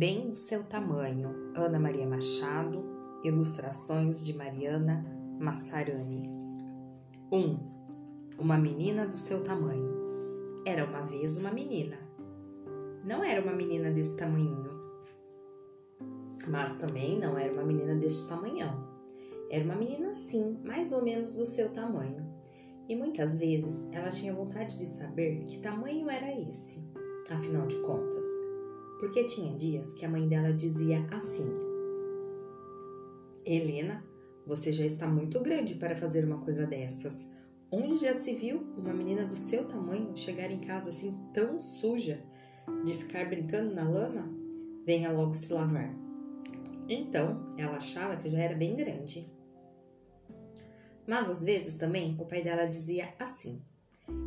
Bem do seu tamanho, Ana Maria Machado, ilustrações de Mariana Massarani. 1. Um, uma menina do seu tamanho. Era uma vez uma menina. Não era uma menina desse tamanho, mas também não era uma menina deste tamanhão. Era uma menina assim, mais ou menos do seu tamanho. E muitas vezes ela tinha vontade de saber que tamanho era esse, afinal de contas porque tinha dias que a mãe dela dizia assim: Helena, você já está muito grande para fazer uma coisa dessas. Onde já se viu uma menina do seu tamanho chegar em casa assim tão suja de ficar brincando na lama? Venha logo se lavar. Então, ela achava que já era bem grande. Mas às vezes também o pai dela dizia assim: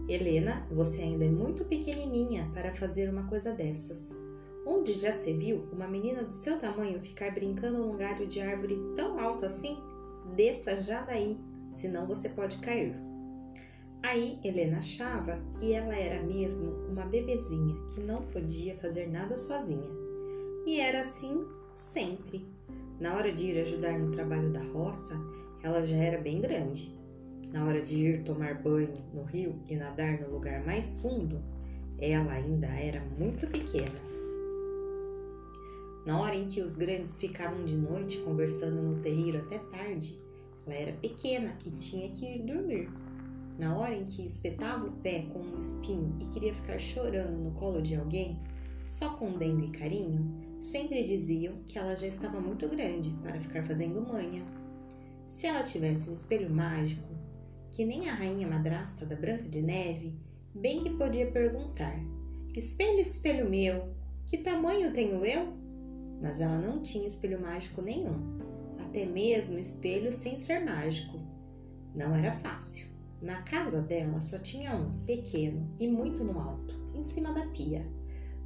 Helena, você ainda é muito pequenininha para fazer uma coisa dessas. Onde já se viu uma menina do seu tamanho ficar brincando num galho de árvore tão alto assim? Desça já daí, senão você pode cair. Aí Helena achava que ela era mesmo uma bebezinha que não podia fazer nada sozinha. E era assim sempre. Na hora de ir ajudar no trabalho da roça, ela já era bem grande. Na hora de ir tomar banho no rio e nadar no lugar mais fundo, ela ainda era muito pequena. Na hora em que os grandes ficavam de noite conversando no terreiro até tarde, ela era pequena e tinha que ir dormir. Na hora em que espetava o pé com um espinho e queria ficar chorando no colo de alguém, só com dengo e carinho, sempre diziam que ela já estava muito grande para ficar fazendo manha. Se ela tivesse um espelho mágico, que nem a rainha madrasta da Branca de Neve, bem que podia perguntar: Espelho, espelho meu, que tamanho tenho eu? Mas ela não tinha espelho mágico nenhum, até mesmo espelho sem ser mágico. Não era fácil. Na casa dela só tinha um, pequeno e muito no alto, em cima da pia.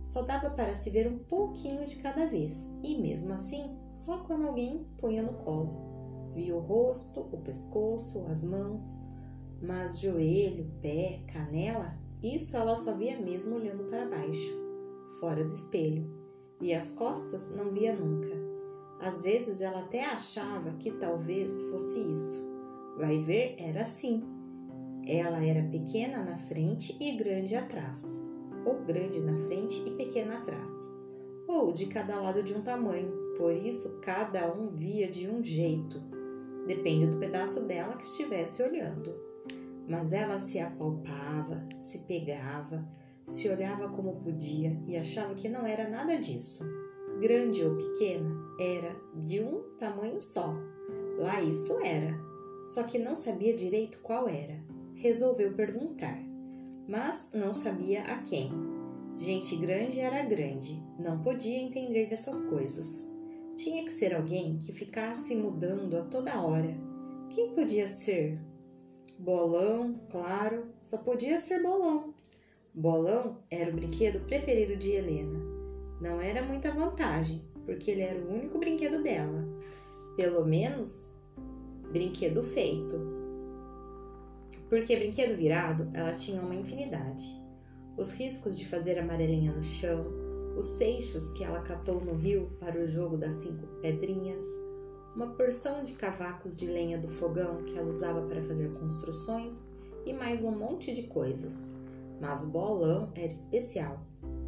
Só dava para se ver um pouquinho de cada vez, e mesmo assim, só quando alguém punha no colo. Via o rosto, o pescoço, as mãos, mas joelho, pé, canela, isso ela só via mesmo olhando para baixo, fora do espelho e as costas não via nunca. Às vezes ela até achava que talvez fosse isso. Vai ver, era assim. Ela era pequena na frente e grande atrás, ou grande na frente e pequena atrás, ou de cada lado de um tamanho, por isso cada um via de um jeito. Depende do pedaço dela que estivesse olhando. Mas ela se apalpava, se pegava, se olhava como podia e achava que não era nada disso. Grande ou pequena, era de um tamanho só. Lá isso era, só que não sabia direito qual era. Resolveu perguntar, mas não sabia a quem. Gente grande era grande, não podia entender dessas coisas. Tinha que ser alguém que ficasse mudando a toda hora. Quem podia ser? Bolão, claro, só podia ser bolão. Bolão era o brinquedo preferido de Helena. Não era muita vantagem, porque ele era o único brinquedo dela. Pelo menos, brinquedo feito. Porque brinquedo virado, ela tinha uma infinidade. Os riscos de fazer amarelinha no chão, os seixos que ela catou no rio para o jogo das cinco pedrinhas, uma porção de cavacos de lenha do fogão que ela usava para fazer construções e mais um monte de coisas. Mas Bolão era especial,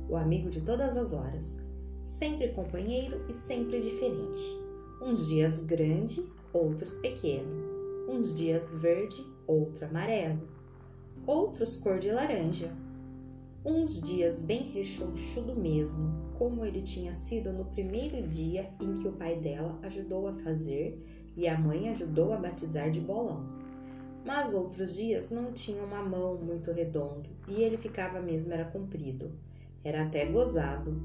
o amigo de todas as horas, sempre companheiro e sempre diferente. Uns dias grande, outros pequeno, uns dias verde, outro amarelo, outros cor de laranja. Uns dias bem rechonchudo mesmo, como ele tinha sido no primeiro dia em que o pai dela ajudou a fazer e a mãe ajudou a batizar de bolão mas outros dias não tinha uma mão muito redondo e ele ficava mesmo era comprido. Era até gozado.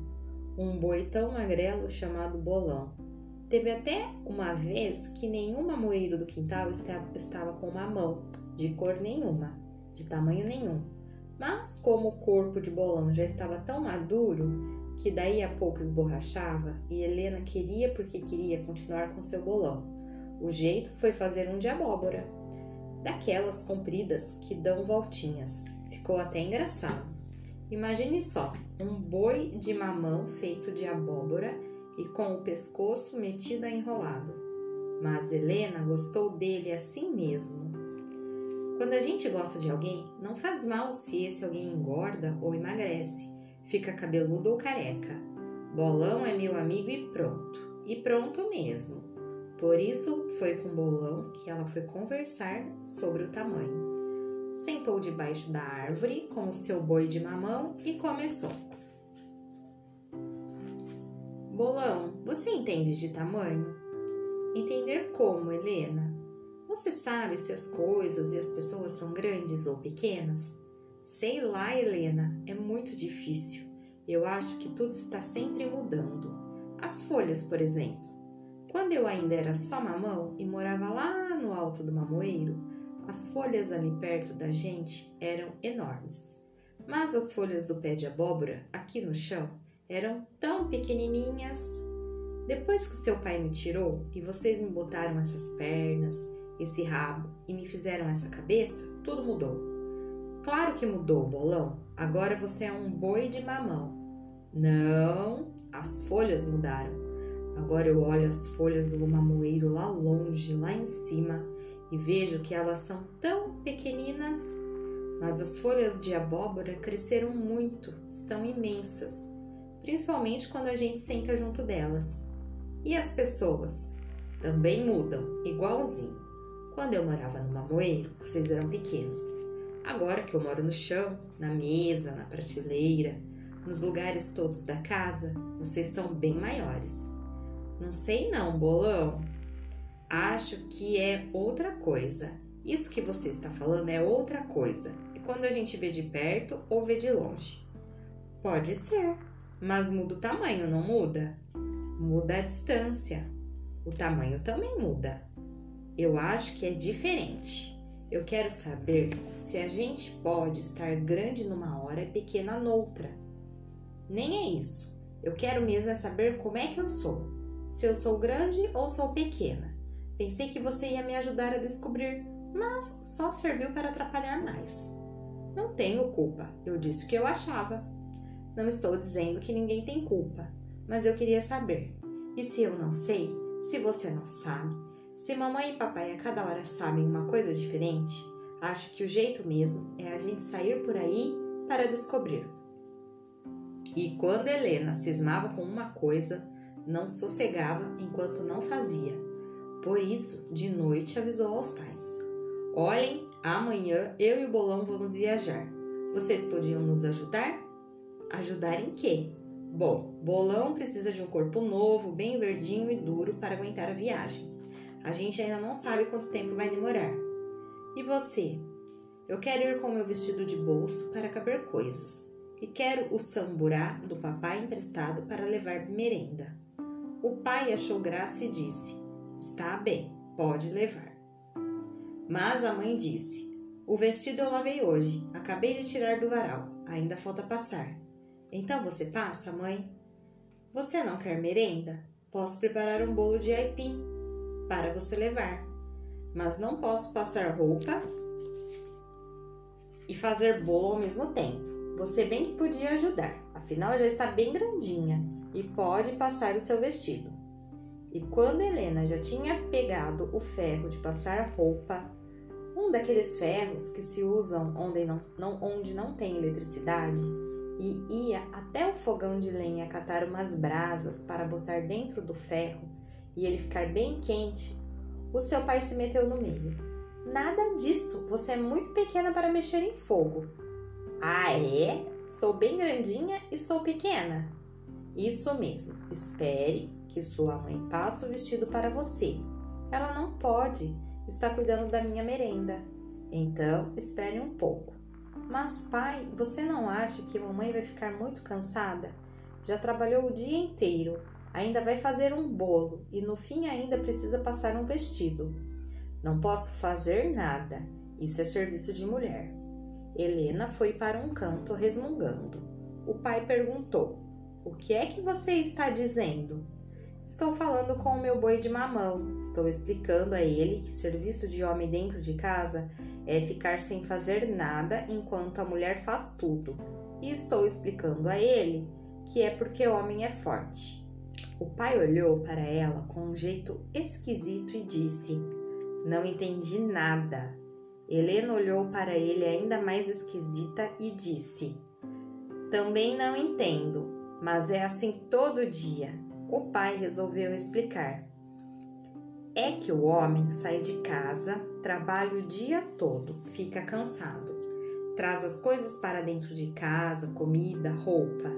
Um boi tão magrelo chamado Bolão. Teve até uma vez que nenhum mamoeiro do quintal estava com uma mão, de cor nenhuma, de tamanho nenhum. Mas como o corpo de Bolão já estava tão maduro que daí a pouco esborrachava e Helena queria porque queria continuar com seu bolão. O jeito foi fazer um de abóbora daquelas compridas que dão voltinhas. Ficou até engraçado. Imagine só, um boi de mamão feito de abóbora e com o pescoço metido a enrolado. Mas Helena gostou dele assim mesmo. Quando a gente gosta de alguém, não faz mal se esse alguém engorda ou emagrece, fica cabeludo ou careca. Bolão é meu amigo e pronto. E pronto mesmo. Por isso, foi com Bolão que ela foi conversar sobre o tamanho sentou debaixo da árvore com o seu boi de mamão e começou. Bolão, você entende de tamanho? Entender como, Helena? Você sabe se as coisas e as pessoas são grandes ou pequenas? Sei lá, Helena, é muito difícil. Eu acho que tudo está sempre mudando. As folhas, por exemplo. Quando eu ainda era só mamão e morava lá no alto do mamoeiro, as folhas ali perto da gente eram enormes, mas as folhas do pé de abóbora aqui no chão eram tão pequenininhas. Depois que seu pai me tirou e vocês me botaram essas pernas, esse rabo e me fizeram essa cabeça, tudo mudou. Claro que mudou, bolão. Agora você é um boi de mamão. Não, as folhas mudaram. Agora eu olho as folhas do mamoeiro lá longe, lá em cima, e vejo que elas são tão pequeninas, mas as folhas de abóbora cresceram muito, estão imensas, principalmente quando a gente senta junto delas. E as pessoas também mudam, igualzinho. Quando eu morava no mamoeiro, vocês eram pequenos. Agora que eu moro no chão, na mesa, na prateleira, nos lugares todos da casa, vocês são bem maiores. Não sei não, bolão. Acho que é outra coisa. Isso que você está falando é outra coisa. E quando a gente vê de perto ou vê de longe? Pode ser, mas muda o tamanho, não muda? Muda a distância. O tamanho também muda. Eu acho que é diferente. Eu quero saber se a gente pode estar grande numa hora e pequena noutra. Nem é isso. Eu quero mesmo é saber como é que eu sou. Se eu sou grande ou sou pequena. Pensei que você ia me ajudar a descobrir, mas só serviu para atrapalhar mais. Não tenho culpa, eu disse o que eu achava. Não estou dizendo que ninguém tem culpa, mas eu queria saber. E se eu não sei, se você não sabe, se mamãe e papai a cada hora sabem uma coisa diferente, acho que o jeito mesmo é a gente sair por aí para descobrir. E quando Helena cismava com uma coisa, não sossegava enquanto não fazia. Por isso, de noite avisou aos pais: Olhem, amanhã eu e o Bolão vamos viajar. Vocês podiam nos ajudar? Ajudar em quê? Bom, Bolão precisa de um corpo novo, bem verdinho e duro para aguentar a viagem. A gente ainda não sabe quanto tempo vai demorar. E você? Eu quero ir com meu vestido de bolso para caber coisas. E quero o samburá do papai emprestado para levar merenda. O pai achou graça e disse: Está bem, pode levar. Mas a mãe disse: O vestido eu lavei hoje, acabei de tirar do varal, ainda falta passar. Então você passa, mãe? Você não quer merenda? Posso preparar um bolo de aipim para você levar, mas não posso passar roupa e fazer bolo ao mesmo tempo. Você bem que podia ajudar, afinal já está bem grandinha e pode passar o seu vestido. E quando Helena já tinha pegado o ferro de passar roupa, um daqueles ferros que se usam onde não, não, onde não tem eletricidade, e ia até o fogão de lenha catar umas brasas para botar dentro do ferro e ele ficar bem quente, o seu pai se meteu no meio. Nada disso, você é muito pequena para mexer em fogo. Ah, é? Sou bem grandinha e sou pequena. Isso mesmo, espere que sua mãe passa o vestido para você. Ela não pode, está cuidando da minha merenda. Então, espere um pouco. Mas, pai, você não acha que mamãe vai ficar muito cansada? Já trabalhou o dia inteiro, ainda vai fazer um bolo e no fim ainda precisa passar um vestido. Não posso fazer nada, isso é serviço de mulher. Helena foi para um canto resmungando. O pai perguntou: O que é que você está dizendo? Estou falando com o meu boi de mamão. Estou explicando a ele que serviço de homem dentro de casa é ficar sem fazer nada enquanto a mulher faz tudo. E estou explicando a ele que é porque o homem é forte. O pai olhou para ela com um jeito esquisito e disse: Não entendi nada. Helena olhou para ele ainda mais esquisita e disse: Também não entendo, mas é assim todo dia. O pai resolveu explicar. É que o homem sai de casa, trabalha o dia todo, fica cansado, traz as coisas para dentro de casa, comida, roupa.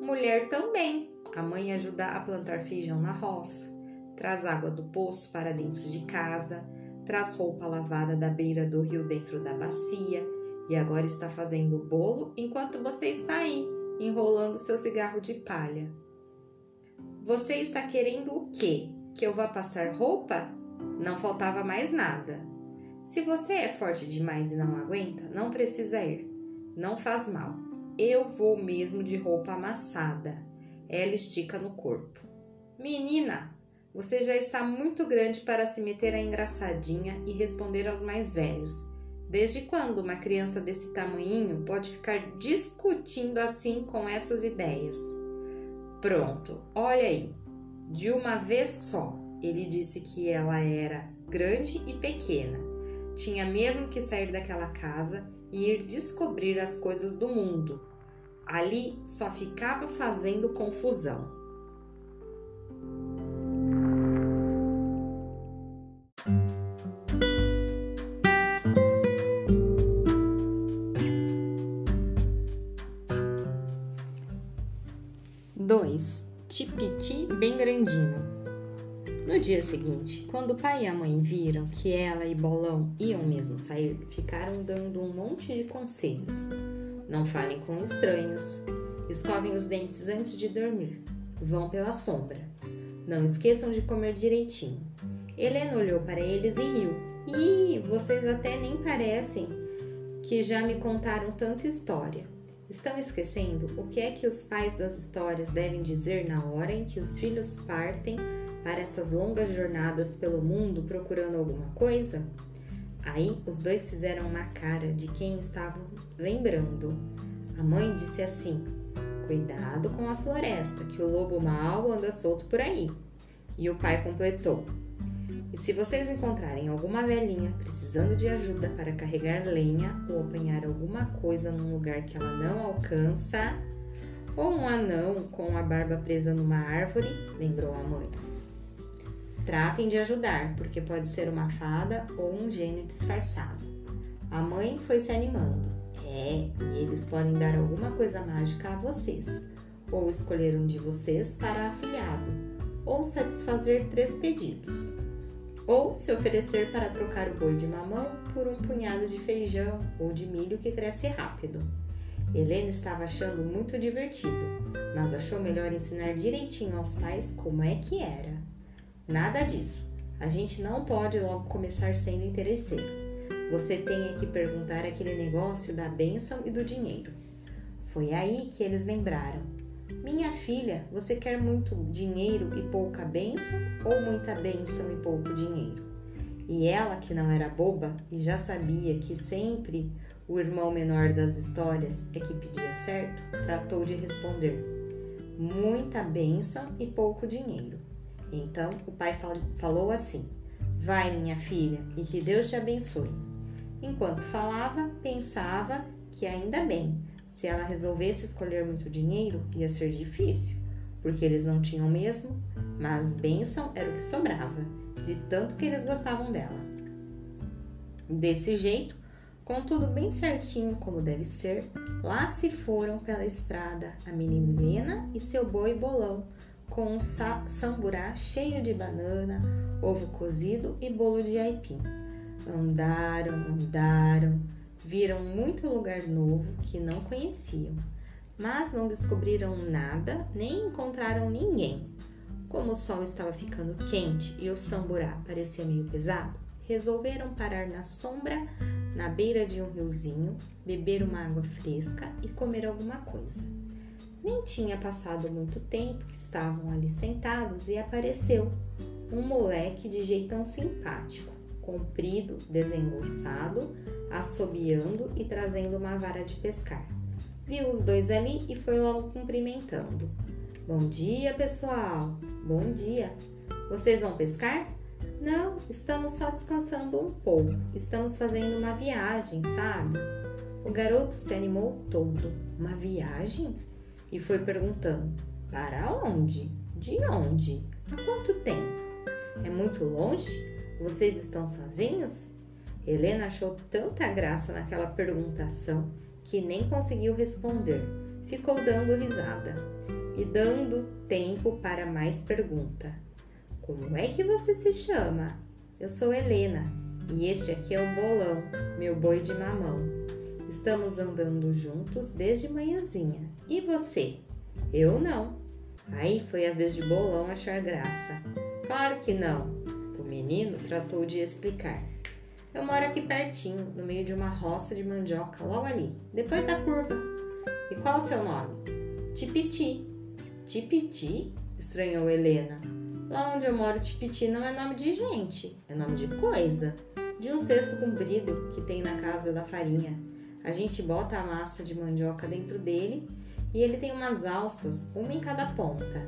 Mulher também. A mãe ajuda a plantar feijão na roça, traz água do poço para dentro de casa, traz roupa lavada da beira do rio dentro da bacia e agora está fazendo bolo enquanto você está aí, enrolando seu cigarro de palha. Você está querendo o quê? Que eu vá passar roupa? Não faltava mais nada. Se você é forte demais e não aguenta, não precisa ir. Não faz mal. Eu vou mesmo de roupa amassada. Ela estica no corpo. Menina, você já está muito grande para se meter a engraçadinha e responder aos mais velhos. Desde quando uma criança desse tamanhinho pode ficar discutindo assim com essas ideias? Pronto, olha aí. De uma vez só, ele disse que ela era grande e pequena. Tinha mesmo que sair daquela casa e ir descobrir as coisas do mundo. Ali só ficava fazendo confusão. Dia seguinte, quando o pai e a mãe viram que ela e Bolão iam mesmo sair, ficaram dando um monte de conselhos. Não falem com estranhos, escovem os dentes antes de dormir, vão pela sombra. Não esqueçam de comer direitinho. Helena olhou para eles e riu. Ih, vocês até nem parecem que já me contaram tanta história. Estão esquecendo o que é que os pais das histórias devem dizer na hora em que os filhos partem para essas longas jornadas pelo mundo procurando alguma coisa? Aí os dois fizeram uma cara de quem estavam lembrando. A mãe disse assim: Cuidado com a floresta, que o lobo mau anda solto por aí. E o pai completou: e se vocês encontrarem alguma velhinha precisando de ajuda para carregar lenha ou apanhar alguma coisa num lugar que ela não alcança, ou um anão com a barba presa numa árvore, lembrou a mãe. Tratem de ajudar, porque pode ser uma fada ou um gênio disfarçado. A mãe foi se animando. É, e eles podem dar alguma coisa mágica a vocês, ou escolher um de vocês para afilhado, ou satisfazer três pedidos ou se oferecer para trocar o boi de mamão por um punhado de feijão ou de milho que cresce rápido. Helena estava achando muito divertido, mas achou melhor ensinar direitinho aos pais como é que era. Nada disso. A gente não pode logo começar sendo interesseiro. Você tem que perguntar aquele negócio da bênção e do dinheiro. Foi aí que eles lembraram minha filha, você quer muito dinheiro e pouca bênção ou muita bênção e pouco dinheiro? E ela, que não era boba e já sabia que sempre o irmão menor das histórias é que pedia certo, tratou de responder: muita bênção e pouco dinheiro. Então o pai falou assim: Vai, minha filha, e que Deus te abençoe. Enquanto falava, pensava que ainda bem, se ela resolvesse escolher muito dinheiro, ia ser difícil, porque eles não tinham mesmo, mas bênção era o que sobrava, de tanto que eles gostavam dela. Desse jeito, com tudo bem certinho como deve ser, lá se foram pela estrada a menina Helena e seu boi bolão, com um samburá cheio de banana, ovo cozido e bolo de aipim. Andaram, andaram, Viram muito lugar novo que não conheciam, mas não descobriram nada nem encontraram ninguém. Como o sol estava ficando quente e o samburá parecia meio pesado, resolveram parar na sombra, na beira de um riozinho, beber uma água fresca e comer alguma coisa. Nem tinha passado muito tempo que estavam ali sentados e apareceu um moleque de jeitão simpático, comprido, desengonçado, assobiando e trazendo uma vara de pescar. Viu os dois ali e foi logo cumprimentando. Bom dia, pessoal! Bom dia! Vocês vão pescar? Não, estamos só descansando um pouco. Estamos fazendo uma viagem, sabe? O garoto se animou todo. Uma viagem? E foi perguntando: Para onde? De onde? Há quanto tempo? É muito longe? Vocês estão sozinhos? Helena achou tanta graça naquela perguntação que nem conseguiu responder. Ficou dando risada e dando tempo para mais pergunta. Como é que você se chama? Eu sou Helena e este aqui é o Bolão, meu boi de mamão. Estamos andando juntos desde manhãzinha. E você? Eu não. Aí foi a vez de Bolão achar graça. Claro que não. O menino tratou de explicar. Eu moro aqui pertinho, no meio de uma roça de mandioca, logo ali, depois da curva. E qual o seu nome? Tipiti. Tipiti? estranhou Helena. Lá onde eu moro, Tipiti não é nome de gente, é nome de coisa. De um cesto comprido que tem na casa da farinha. A gente bota a massa de mandioca dentro dele e ele tem umas alças, uma em cada ponta.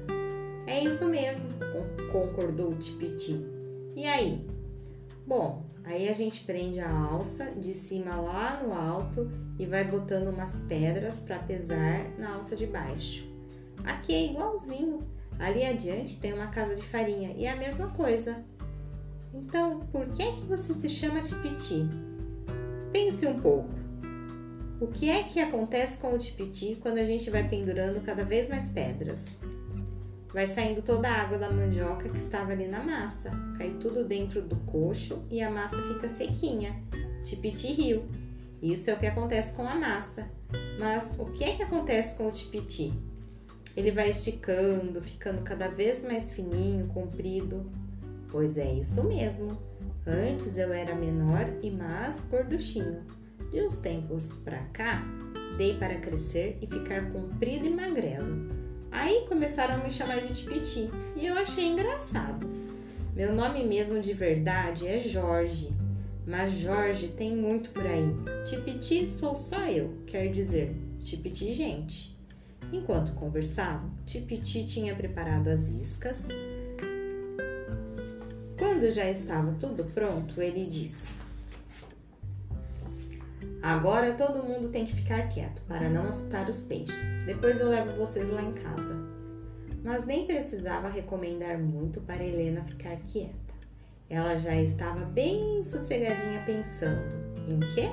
É isso mesmo, concordou Tipiti. E aí? Bom, Aí a gente prende a alça de cima lá no alto e vai botando umas pedras para pesar na alça de baixo. Aqui é igualzinho. Ali adiante tem uma casa de farinha e é a mesma coisa. Então, por que é que você se chama Tipiti? Pense um pouco. O que é que acontece com o tipiti quando a gente vai pendurando cada vez mais pedras? Vai saindo toda a água da mandioca que estava ali na massa, cai tudo dentro do coxo e a massa fica sequinha, tipiti rio. Isso é o que acontece com a massa. Mas o que é que acontece com o tipiti? Ele vai esticando, ficando cada vez mais fininho, comprido. Pois é isso mesmo. Antes eu era menor e mais gorduchinho. De uns tempos pra cá, dei para crescer e ficar comprido e magrelo. Aí começaram a me chamar de Tipiti e eu achei engraçado. Meu nome mesmo de verdade é Jorge, mas Jorge tem muito por aí. Tipiti sou só eu, quer dizer, Tipiti gente. Enquanto conversavam, Tipiti tinha preparado as iscas. Quando já estava tudo pronto, ele disse: Agora todo mundo tem que ficar quieto para não assustar os peixes. Depois eu levo vocês lá em casa. Mas nem precisava recomendar muito para Helena ficar quieta. Ela já estava bem sossegadinha pensando. Em quê?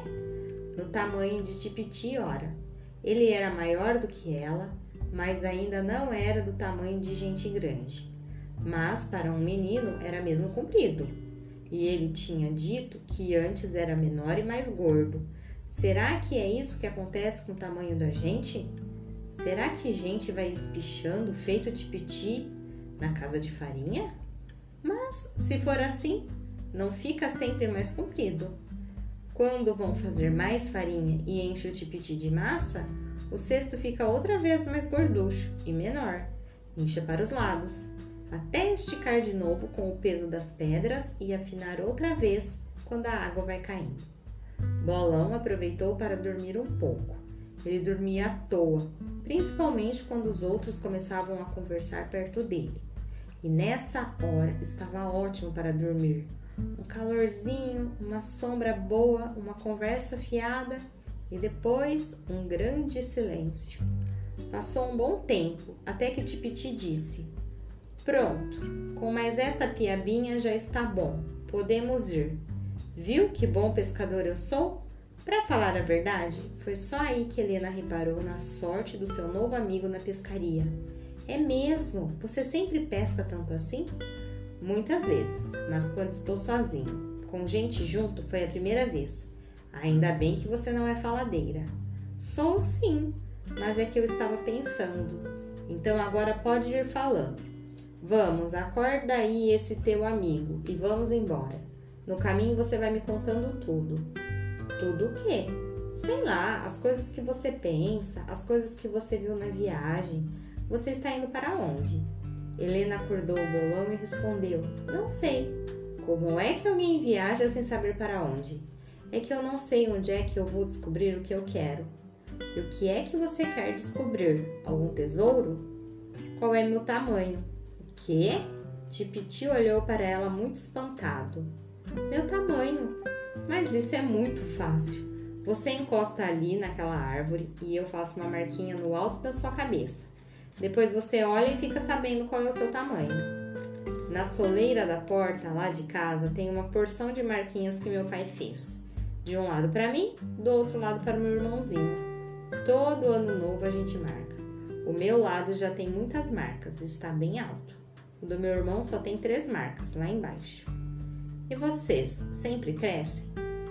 No tamanho de Tipiti, ora. Ele era maior do que ela, mas ainda não era do tamanho de gente grande. Mas para um menino era mesmo comprido. E ele tinha dito que antes era menor e mais gordo Será que é isso que acontece com o tamanho da gente? Será que gente vai espichando feito tipiti na casa de farinha? Mas, se for assim, não fica sempre mais comprido. Quando vão fazer mais farinha e enche o tipiti de massa, o cesto fica outra vez mais gorducho e menor, incha para os lados, até esticar de novo com o peso das pedras e afinar outra vez quando a água vai caindo. Bolão aproveitou para dormir um pouco. Ele dormia à toa, principalmente quando os outros começavam a conversar perto dele. E nessa hora estava ótimo para dormir. Um calorzinho, uma sombra boa, uma conversa fiada e depois um grande silêncio. Passou um bom tempo até que Tipiti disse: Pronto, com mais esta piabinha já está bom, podemos ir. Viu que bom pescador eu sou? Para falar a verdade, foi só aí que Helena reparou na sorte do seu novo amigo na pescaria. É mesmo? Você sempre pesca tanto assim? Muitas vezes, mas quando estou sozinho. Com gente junto foi a primeira vez. Ainda bem que você não é faladeira. Sou sim, mas é que eu estava pensando. Então agora pode ir falando. Vamos, acorda aí esse teu amigo e vamos embora. No caminho você vai me contando tudo. Tudo o quê? Sei lá, as coisas que você pensa, as coisas que você viu na viagem. Você está indo para onde? Helena acordou o bolão e respondeu: Não sei. Como é que alguém viaja sem saber para onde? É que eu não sei onde é que eu vou descobrir o que eu quero. E o que é que você quer descobrir? Algum tesouro? Qual é meu tamanho? O quê? Tipiti olhou para ela muito espantado. Meu tamanho. Mas isso é muito fácil. Você encosta ali naquela árvore e eu faço uma marquinha no alto da sua cabeça. Depois você olha e fica sabendo qual é o seu tamanho. Na soleira da porta lá de casa tem uma porção de marquinhas que meu pai fez. De um lado para mim, do outro lado para o meu irmãozinho. Todo ano novo a gente marca. O meu lado já tem muitas marcas, está bem alto. O do meu irmão só tem três marcas, lá embaixo. E vocês sempre crescem?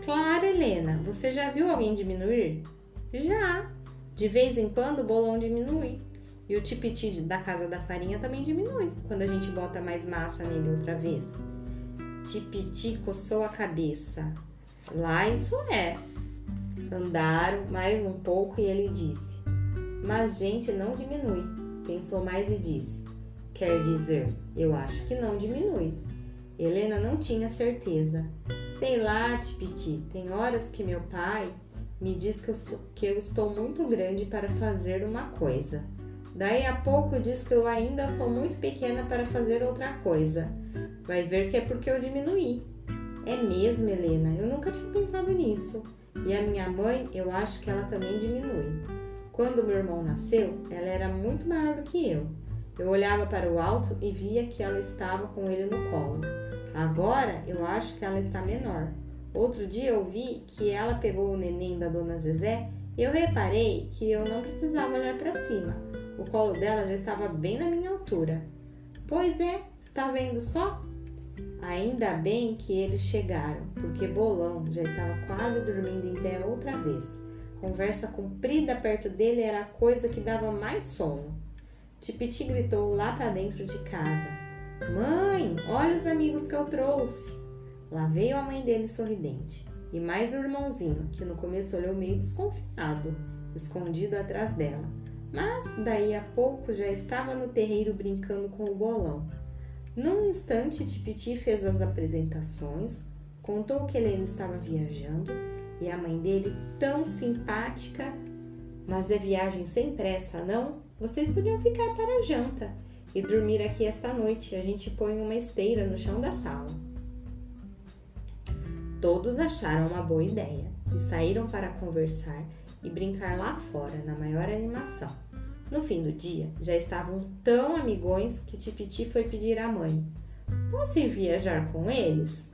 Claro, Helena, você já viu alguém diminuir? Já. De vez em quando o bolão diminui. E o tipiti da casa da farinha também diminui quando a gente bota mais massa nele outra vez. Tipiti coçou a cabeça. Lá isso é. Andaram mais um pouco e ele disse: Mas gente não diminui. Pensou mais e disse: Quer dizer, eu acho que não diminui. Helena não tinha certeza. Sei lá, Tipiti, tem horas que meu pai me diz que eu, sou, que eu estou muito grande para fazer uma coisa. Daí a pouco diz que eu ainda sou muito pequena para fazer outra coisa. Vai ver que é porque eu diminuí. É mesmo, Helena, eu nunca tinha pensado nisso. E a minha mãe, eu acho que ela também diminui. Quando meu irmão nasceu, ela era muito maior do que eu. Eu olhava para o alto e via que ela estava com ele no colo. Agora eu acho que ela está menor. Outro dia eu vi que ela pegou o neném da dona Zezé e eu reparei que eu não precisava olhar para cima. O colo dela já estava bem na minha altura. Pois é, está vendo só? Ainda bem que eles chegaram, porque Bolão já estava quase dormindo em pé outra vez. Conversa comprida perto dele era a coisa que dava mais sono. Tipiti gritou lá para dentro de casa: Mãe, olha os amigos que eu trouxe. Lá veio a mãe dele sorridente e mais o irmãozinho, que no começo olhou meio desconfiado, escondido atrás dela. Mas daí a pouco já estava no terreiro brincando com o bolão. Num instante, Tipiti fez as apresentações, contou que Helena estava viajando e a mãe dele, tão simpática, mas é viagem sem pressa, não? Vocês podiam ficar para a janta e dormir aqui esta noite. A gente põe uma esteira no chão da sala. Todos acharam uma boa ideia e saíram para conversar e brincar lá fora na maior animação. No fim do dia, já estavam tão amigões que Tipiti foi pedir à mãe: Posso ir viajar com eles?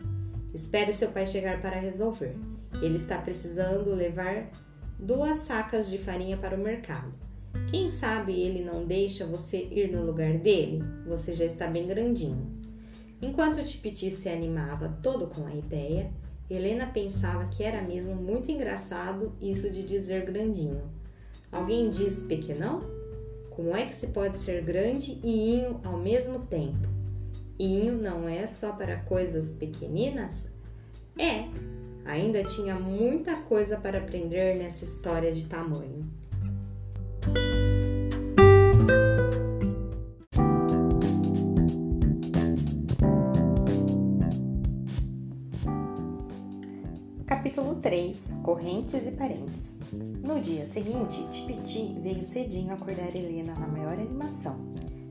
Espere seu pai chegar para resolver. Ele está precisando levar duas sacas de farinha para o mercado. Quem sabe ele não deixa você ir no lugar dele? Você já está bem grandinho. Enquanto Tipiti se animava todo com a ideia, Helena pensava que era mesmo muito engraçado isso de dizer grandinho. Alguém diz pequenão? Como é que se pode ser grande e inho ao mesmo tempo? Inho não é só para coisas pequeninas? É, ainda tinha muita coisa para aprender nessa história de tamanho. Capítulo 3 Correntes e Parentes No dia seguinte, Tipiti veio cedinho acordar Helena na maior animação.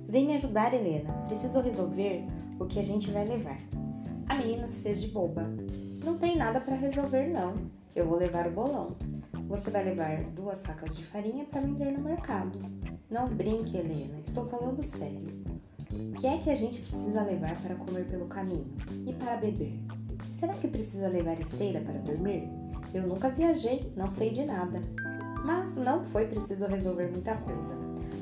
Vem me ajudar, Helena. Preciso resolver o que a gente vai levar. A menina se fez de boba. Não tem nada para resolver, não. Eu vou levar o bolão. Você vai levar duas sacas de farinha para vender no mercado. Não brinque, Helena, estou falando sério. O que é que a gente precisa levar para comer pelo caminho e para beber? Será que precisa levar esteira para dormir? Eu nunca viajei, não sei de nada. Mas não foi preciso resolver muita coisa.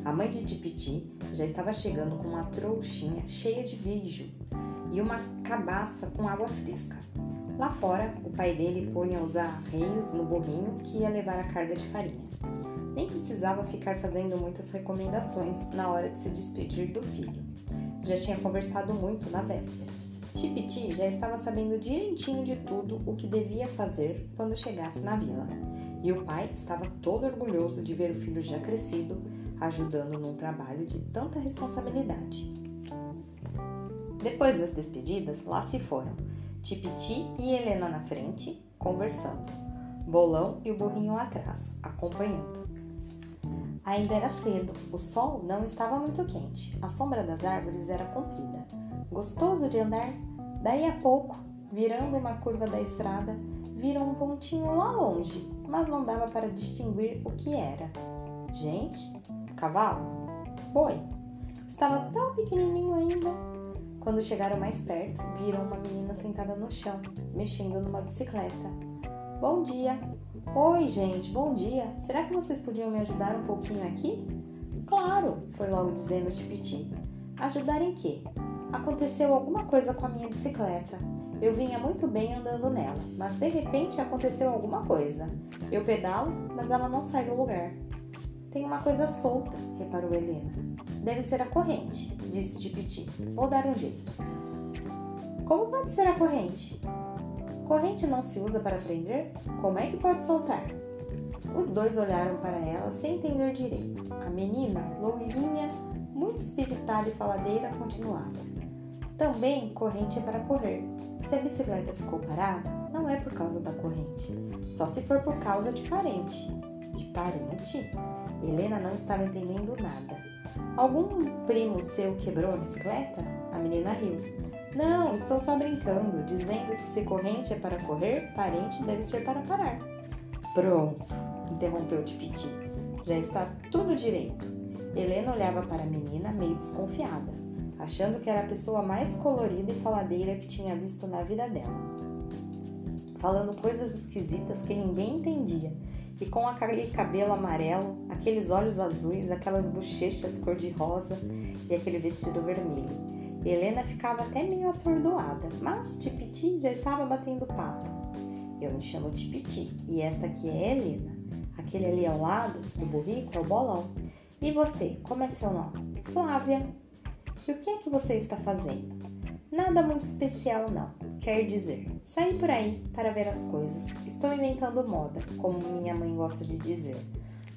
A mãe de Tipiti já estava chegando com uma trouxinha cheia de beijo e uma cabaça com água fresca. Lá fora, o pai dele punha os arreios no burrinho que ia levar a carga de farinha. Nem precisava ficar fazendo muitas recomendações na hora de se despedir do filho. Já tinha conversado muito na véspera. Tipiti já estava sabendo direitinho de tudo o que devia fazer quando chegasse na vila. E o pai estava todo orgulhoso de ver o filho já crescido, ajudando num trabalho de tanta responsabilidade. Depois das despedidas, lá se foram, Tipiti e Helena na frente, conversando, Bolão e o burrinho atrás, acompanhando. Ainda era cedo, o sol não estava muito quente, a sombra das árvores era comprida. Gostoso de andar. Daí a pouco, virando uma curva da estrada, viram um pontinho lá longe, mas não dava para distinguir o que era. Gente? Cavalo? Boi? Estava tão pequenininho ainda. Quando chegaram mais perto, viram uma menina sentada no chão, mexendo numa bicicleta. Bom dia! Oi, gente, bom dia. Será que vocês podiam me ajudar um pouquinho aqui? Claro, foi logo dizendo o Tipiti. Ajudar em quê? Aconteceu alguma coisa com a minha bicicleta. Eu vinha muito bem andando nela, mas de repente aconteceu alguma coisa. Eu pedalo, mas ela não sai do lugar. Tem uma coisa solta, reparou Helena. Deve ser a corrente, disse Tipiti. Vou dar um jeito. Como pode ser a corrente? Corrente não se usa para prender? Como é que pode soltar? Os dois olharam para ela sem entender direito. A menina, loirinha, muito espiritada e faladeira, continuava. Também corrente é para correr. Se a bicicleta ficou parada, não é por causa da corrente, só se for por causa de parente. De parente? Helena não estava entendendo nada. Algum primo seu quebrou a bicicleta? A menina riu. Não, estou só brincando, dizendo que se corrente é para correr, parente deve ser para parar. Pronto, interrompeu Tipiti. Já está tudo direito. Helena olhava para a menina meio desconfiada, achando que era a pessoa mais colorida e faladeira que tinha visto na vida dela. Falando coisas esquisitas que ninguém entendia, e com aquele cabelo amarelo, aqueles olhos azuis, aquelas bochechas cor-de-rosa e aquele vestido vermelho. Helena ficava até meio atordoada, mas Tipiti já estava batendo papo. Eu me chamo Tipiti e esta aqui é Helena. Aquele ali ao lado do burrico é o bolão. E você, como é seu nome? Flávia. E o que é que você está fazendo? Nada muito especial, não. Quer dizer, saí por aí para ver as coisas. Estou inventando moda, como minha mãe gosta de dizer.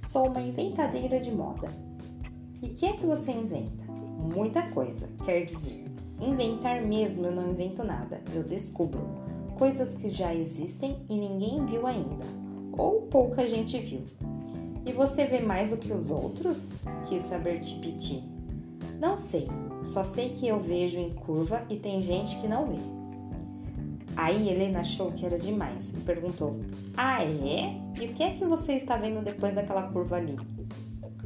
Sou uma inventadeira de moda. E o que é que você inventa? muita coisa. Quer dizer, inventar mesmo eu não invento nada, eu descubro coisas que já existem e ninguém viu ainda, ou pouca gente viu. E você vê mais do que os outros? Quis saber Tipiti. Não sei, só sei que eu vejo em curva e tem gente que não vê. Aí Helena achou que era demais e perguntou: Ah, é? E o que é que você está vendo depois daquela curva ali?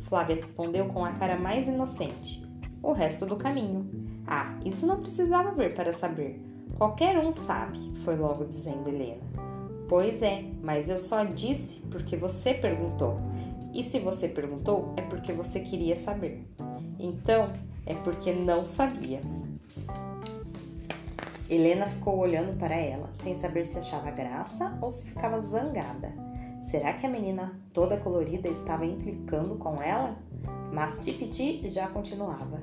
Flávia respondeu com a cara mais inocente o resto do caminho. Ah, isso não precisava ver para saber. Qualquer um sabe, foi logo dizendo Helena. Pois é, mas eu só disse porque você perguntou. E se você perguntou, é porque você queria saber. Então, é porque não sabia. Helena ficou olhando para ela, sem saber se achava graça ou se ficava zangada. Será que a menina toda colorida estava implicando com ela? Mas Tipiti já continuava.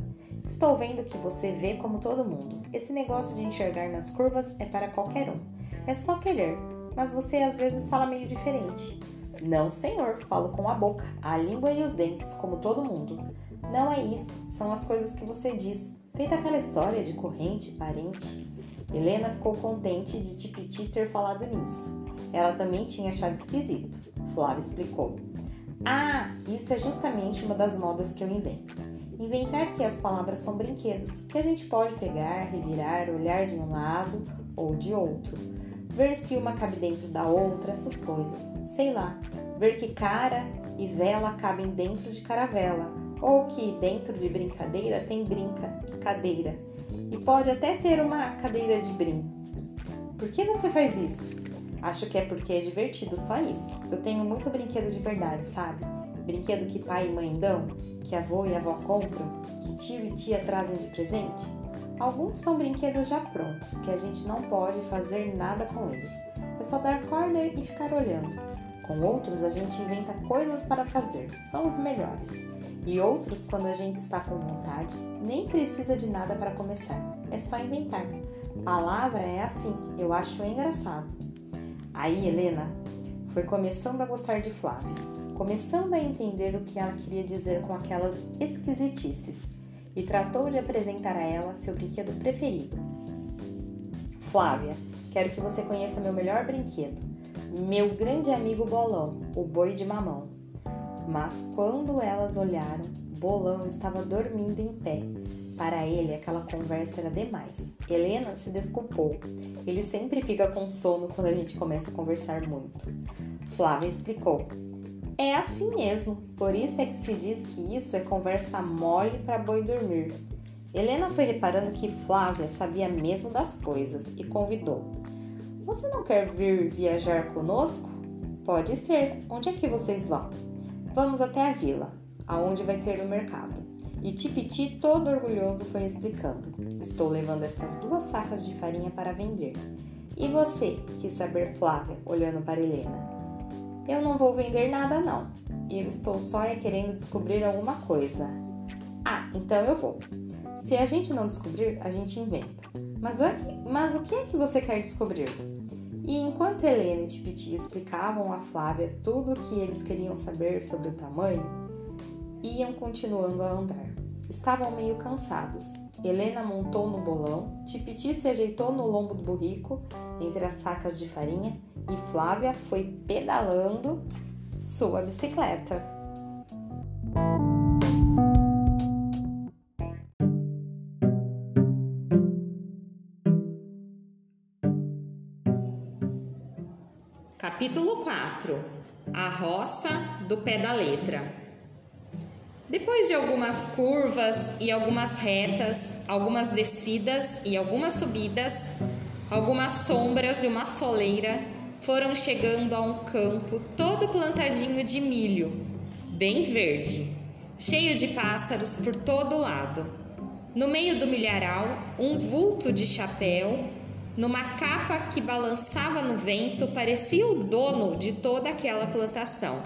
Estou vendo que você vê como todo mundo. Esse negócio de enxergar nas curvas é para qualquer um. É só querer, mas você às vezes fala meio diferente. Não, senhor, falo com a boca, a língua e os dentes, como todo mundo. Não é isso, são as coisas que você diz. Feita aquela história de corrente, parente. Helena ficou contente de Tipiti ter falado nisso. Ela também tinha achado esquisito. Flávia explicou. Ah, isso é justamente uma das modas que eu invento. Inventar que as palavras são brinquedos, que a gente pode pegar, revirar, olhar de um lado ou de outro, ver se uma cabe dentro da outra, essas coisas. Sei lá, ver que cara e vela cabem dentro de caravela, ou que dentro de brincadeira tem brinca cadeira, e pode até ter uma cadeira de brin. Por que você faz isso? Acho que é porque é divertido, só isso. Eu tenho muito brinquedo de verdade, sabe? Brinquedo que pai e mãe dão, que avô e avó compram, que tio e tia trazem de presente. Alguns são brinquedos já prontos, que a gente não pode fazer nada com eles. É só dar corda e ficar olhando. Com outros, a gente inventa coisas para fazer, são os melhores. E outros, quando a gente está com vontade, nem precisa de nada para começar, é só inventar. Palavra é assim, eu acho engraçado. Aí Helena foi começando a gostar de Flávia, começando a entender o que ela queria dizer com aquelas esquisitices e tratou de apresentar a ela seu brinquedo preferido. Flávia, quero que você conheça meu melhor brinquedo, meu grande amigo Bolão, o boi de mamão. Mas quando elas olharam, Bolão estava dormindo em pé. Para ele, aquela conversa era demais. Helena se desculpou. Ele sempre fica com sono quando a gente começa a conversar muito. Flávia explicou. É assim mesmo, por isso é que se diz que isso é conversa mole para boi dormir. Helena foi reparando que Flávia sabia mesmo das coisas e convidou. Você não quer vir viajar conosco? Pode ser. Onde é que vocês vão? Vamos até a vila, aonde vai ter o mercado. E Tipiti, todo orgulhoso, foi explicando: Estou levando estas duas sacas de farinha para vender. E você? quis saber Flávia, olhando para Helena. Eu não vou vender nada, não. Eu estou só querendo descobrir alguma coisa. Ah, então eu vou. Se a gente não descobrir, a gente inventa. Mas o, é que, mas o que é que você quer descobrir? E enquanto Helena e Tipiti explicavam a Flávia tudo o que eles queriam saber sobre o tamanho, iam continuando a andar. Estavam meio cansados. Helena montou no bolão, Tipiti se ajeitou no lombo do burrico, entre as sacas de farinha, e Flávia foi pedalando sua bicicleta. Capítulo 4 A roça do pé da letra. Depois de algumas curvas e algumas retas, algumas descidas e algumas subidas, algumas sombras e uma soleira, foram chegando a um campo todo plantadinho de milho, bem verde, cheio de pássaros por todo lado. No meio do milharal, um vulto de chapéu numa capa que balançava no vento, parecia o dono de toda aquela plantação.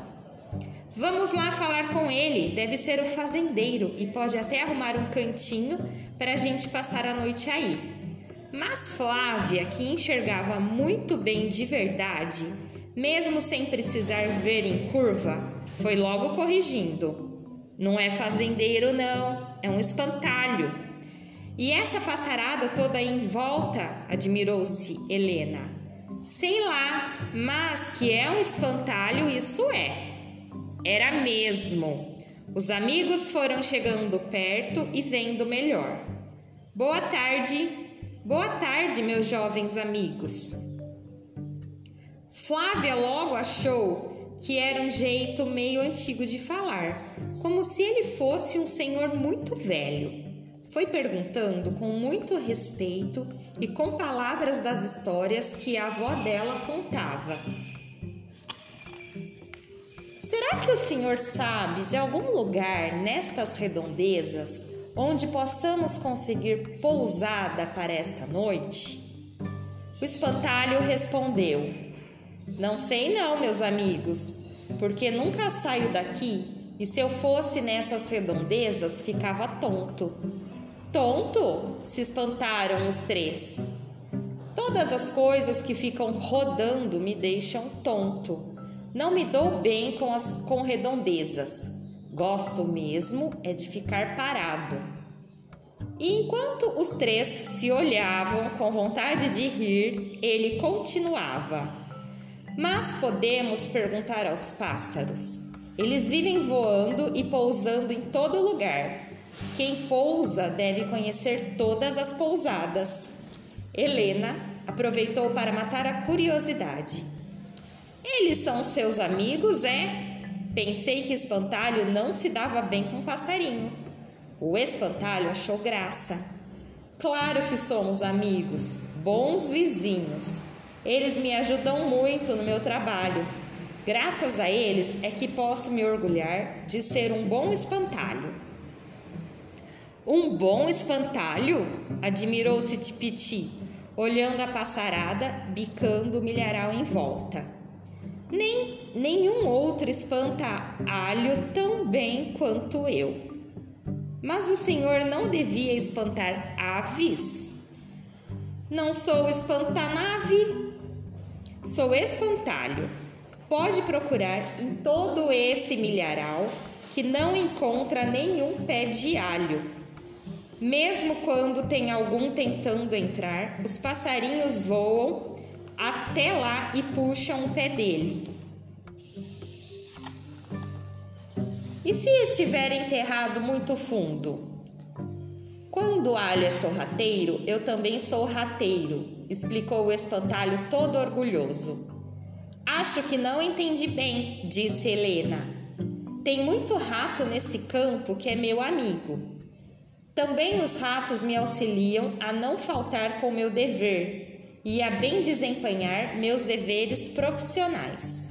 Vamos lá falar com ele, deve ser o fazendeiro e pode até arrumar um cantinho para a gente passar a noite aí. Mas Flávia, que enxergava muito bem de verdade, mesmo sem precisar ver em curva, foi logo corrigindo. Não é fazendeiro, não, é um espantalho. E essa passarada toda em volta, admirou-se Helena. Sei lá, mas que é um espantalho, isso é. Era mesmo. Os amigos foram chegando perto e vendo melhor. Boa tarde, boa tarde, meus jovens amigos. Flávia logo achou que era um jeito meio antigo de falar, como se ele fosse um senhor muito velho. Foi perguntando com muito respeito e com palavras das histórias que a avó dela contava. Será que o senhor sabe de algum lugar nestas redondezas onde possamos conseguir pousada para esta noite? O espantalho respondeu: Não sei não, meus amigos, porque nunca saio daqui e se eu fosse nessas redondezas ficava tonto. Tonto? se espantaram os três. Todas as coisas que ficam rodando me deixam tonto. Não me dou bem com as com redondezas. Gosto mesmo é de ficar parado. E enquanto os três se olhavam com vontade de rir, ele continuava: Mas podemos perguntar aos pássaros. Eles vivem voando e pousando em todo lugar. Quem pousa deve conhecer todas as pousadas. Helena aproveitou para matar a curiosidade. Eles são seus amigos, é? Pensei que espantalho não se dava bem com passarinho. O espantalho achou graça. Claro que somos amigos, bons vizinhos. Eles me ajudam muito no meu trabalho. Graças a eles é que posso me orgulhar de ser um bom espantalho. Um bom espantalho? Admirou-se Tipiti, olhando a passarada, bicando o milharal em volta. Nem nenhum outro espanta alho tão bem quanto eu. Mas o senhor não devia espantar aves? Não sou espantanave, sou espantalho. pode procurar em todo esse milharal que não encontra nenhum pé de alho. Mesmo quando tem algum tentando entrar, os passarinhos voam até lá e puxam o pé dele. E se estiver enterrado muito fundo? Quando o alho é sorrateiro, eu também sou rateiro, explicou o espantalho todo orgulhoso. Acho que não entendi bem, disse Helena. Tem muito rato nesse campo que é meu amigo. Também os ratos me auxiliam a não faltar com meu dever e a bem desempenhar meus deveres profissionais.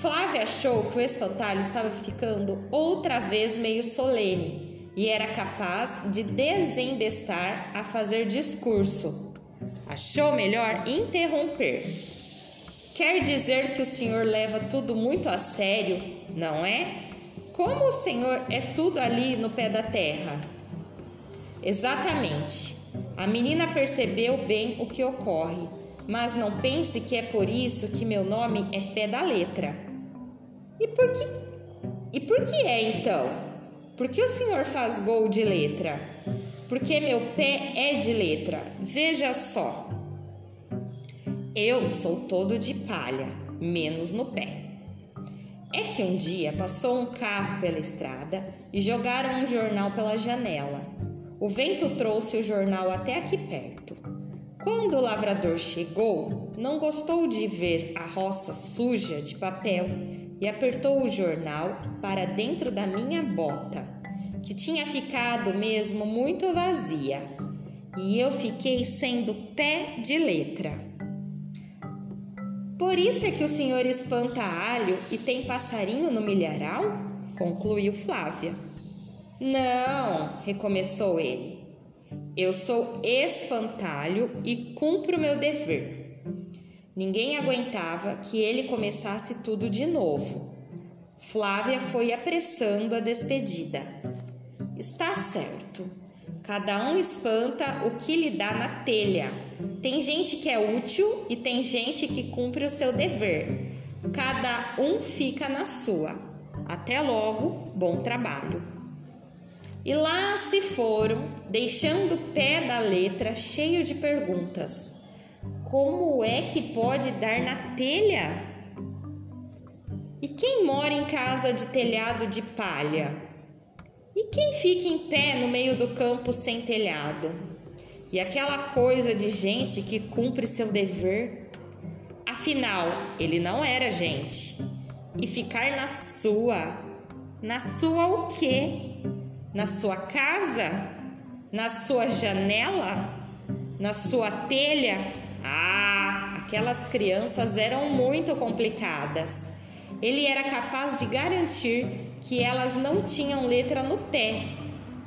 Flávia achou que o espantalho estava ficando outra vez meio solene e era capaz de desembestar a fazer discurso. Achou melhor interromper. Quer dizer que o senhor leva tudo muito a sério, não é? Como o senhor é tudo ali no pé da terra? Exatamente. A menina percebeu bem o que ocorre, mas não pense que é por isso que meu nome é pé da letra. E por que E por que é então? Por que o senhor faz gol de letra? Porque meu pé é de letra. Veja só. Eu sou todo de palha, menos no pé. É que um dia passou um carro pela estrada e jogaram um jornal pela janela. O vento trouxe o jornal até aqui perto. Quando o lavrador chegou, não gostou de ver a roça suja de papel e apertou o jornal para dentro da minha bota, que tinha ficado mesmo muito vazia. E eu fiquei sendo pé de letra. Por isso é que o senhor espanta alho e tem passarinho no milharal? concluiu Flávia. Não, recomeçou ele. Eu sou espantalho e cumpro meu dever. Ninguém aguentava que ele começasse tudo de novo. Flávia foi apressando a despedida. Está certo. Cada um espanta o que lhe dá na telha. Tem gente que é útil e tem gente que cumpre o seu dever. Cada um fica na sua. Até logo, bom trabalho. E lá se foram, deixando o pé da letra cheio de perguntas. Como é que pode dar na telha? E quem mora em casa de telhado de palha? E quem fica em pé no meio do campo sem telhado? E aquela coisa de gente que cumpre seu dever? Afinal, ele não era gente. E ficar na sua, na sua o quê? Na sua casa? Na sua janela? Na sua telha? Ah, aquelas crianças eram muito complicadas. Ele era capaz de garantir que elas não tinham letra no pé,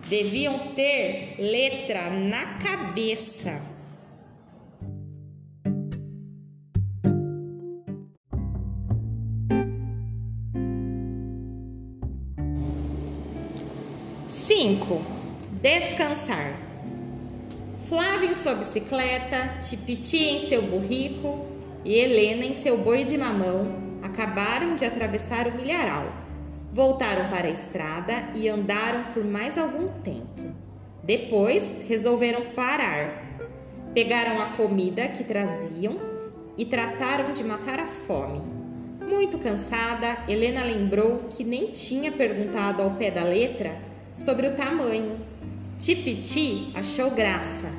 deviam ter letra na cabeça. Cinco. Descansar. Flávio em sua bicicleta, Tipiti em seu burrico e Helena em seu boi de mamão acabaram de atravessar o milharal. Voltaram para a estrada e andaram por mais algum tempo. Depois resolveram parar. Pegaram a comida que traziam e trataram de matar a fome. Muito cansada, Helena lembrou que nem tinha perguntado ao pé da letra sobre o tamanho. Tipiti achou graça.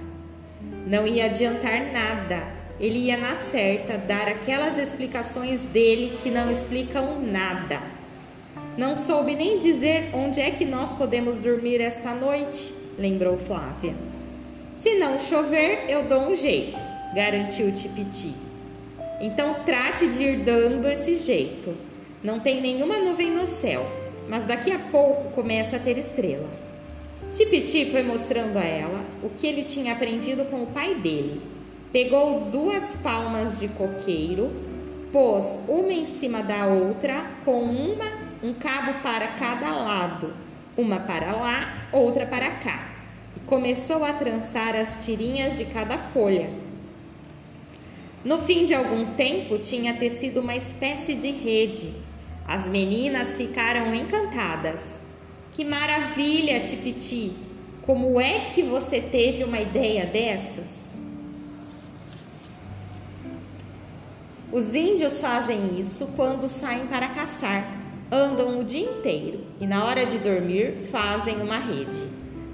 Não ia adiantar nada. Ele ia na certa dar aquelas explicações dele que não explicam nada. Não soube nem dizer onde é que nós podemos dormir esta noite, lembrou Flávia. Se não chover, eu dou um jeito, garantiu Tipiti. Então trate de ir dando esse jeito. Não tem nenhuma nuvem no céu, mas daqui a pouco começa a ter estrela. Tipiti foi mostrando a ela o que ele tinha aprendido com o pai dele. Pegou duas palmas de coqueiro, pôs uma em cima da outra com uma um cabo para cada lado, uma para lá, outra para cá, e começou a trançar as tirinhas de cada folha. No fim de algum tempo, tinha tecido uma espécie de rede. As meninas ficaram encantadas. Que maravilha, Tipiti! Como é que você teve uma ideia dessas? Os índios fazem isso quando saem para caçar. Andam o dia inteiro e na hora de dormir fazem uma rede.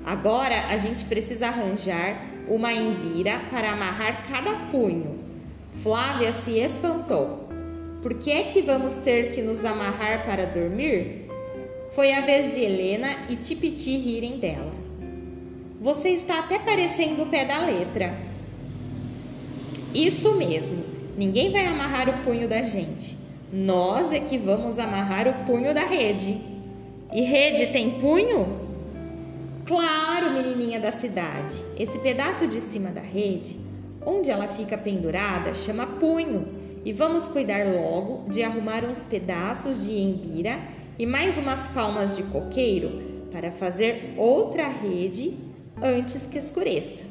Agora a gente precisa arranjar uma embira para amarrar cada punho. Flávia se espantou. Por que é que vamos ter que nos amarrar para dormir? Foi a vez de Helena e Tipiti rirem dela. Você está até parecendo o pé da letra. Isso mesmo, ninguém vai amarrar o punho da gente. Nós é que vamos amarrar o punho da rede. E rede tem punho? Claro, menininha da cidade. Esse pedaço de cima da rede, onde ela fica pendurada, chama punho. E vamos cuidar logo de arrumar uns pedaços de embira e mais umas palmas de coqueiro para fazer outra rede antes que escureça.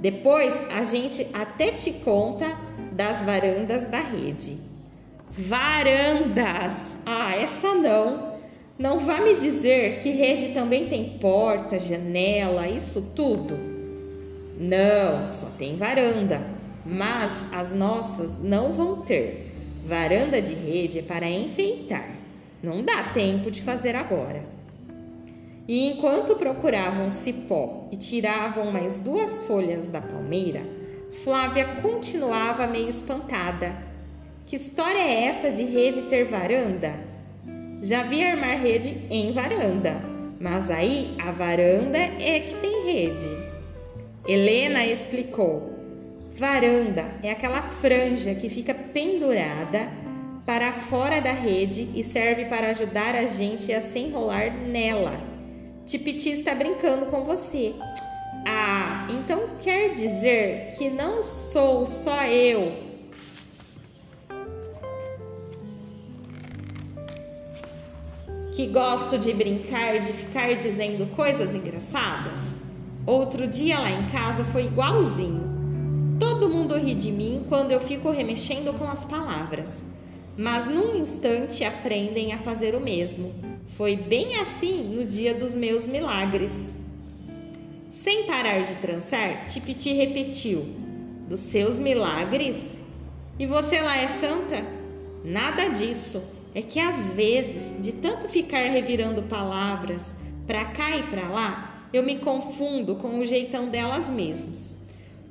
Depois a gente até te conta das varandas da rede. Varandas! Ah, essa não! Não vá me dizer que rede também tem porta, janela, isso tudo? Não, só tem varanda. Mas as nossas não vão ter. Varanda de rede é para enfeitar. Não dá tempo de fazer agora. E enquanto procuravam cipó e tiravam mais duas folhas da palmeira, Flávia continuava meio espantada. Que história é essa de rede ter varanda? Já vi armar rede em varanda, mas aí a varanda é que tem rede. Helena explicou: varanda é aquela franja que fica pendurada para fora da rede e serve para ajudar a gente a se enrolar nela. Tipiti está brincando com você. Ah, então quer dizer que não sou só eu. Que gosto de brincar, de ficar dizendo coisas engraçadas? Outro dia lá em casa foi igualzinho. Todo mundo ri de mim quando eu fico remexendo com as palavras, mas num instante aprendem a fazer o mesmo. Foi bem assim no dia dos meus milagres. Sem parar de trançar, Tipiti repetiu: Dos seus milagres? E você lá é santa? Nada disso. É que às vezes, de tanto ficar revirando palavras para cá e para lá, eu me confundo com o jeitão delas mesmos.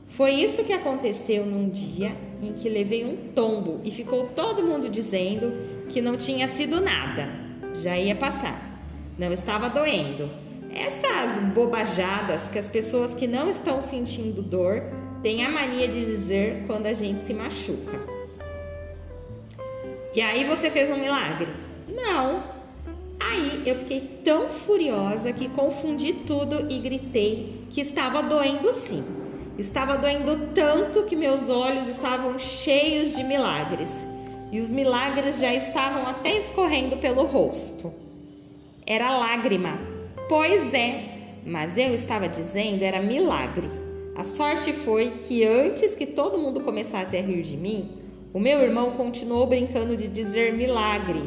Foi isso que aconteceu num dia em que levei um tombo e ficou todo mundo dizendo que não tinha sido nada já ia passar. Não estava doendo. Essas bobajadas que as pessoas que não estão sentindo dor têm a mania de dizer quando a gente se machuca. E aí você fez um milagre? Não. Aí eu fiquei tão furiosa que confundi tudo e gritei que estava doendo sim. Estava doendo tanto que meus olhos estavam cheios de milagres e os milagres já estavam até escorrendo pelo rosto. Era lágrima. Pois é, mas eu estava dizendo era milagre. A sorte foi que antes que todo mundo começasse a rir de mim, o meu irmão continuou brincando de dizer milagre,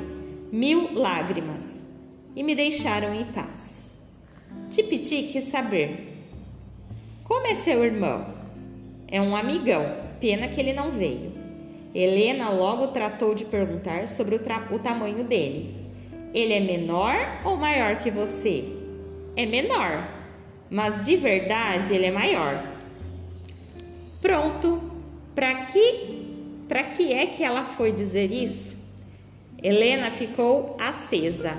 mil lágrimas, e me deixaram em paz. Tipiti quis saber: Como é seu irmão? É um amigão, pena que ele não veio. Helena logo tratou de perguntar sobre o, o tamanho dele. Ele é menor ou maior que você? É menor, mas de verdade ele é maior. Pronto. Para que para que é que ela foi dizer isso? Helena ficou acesa.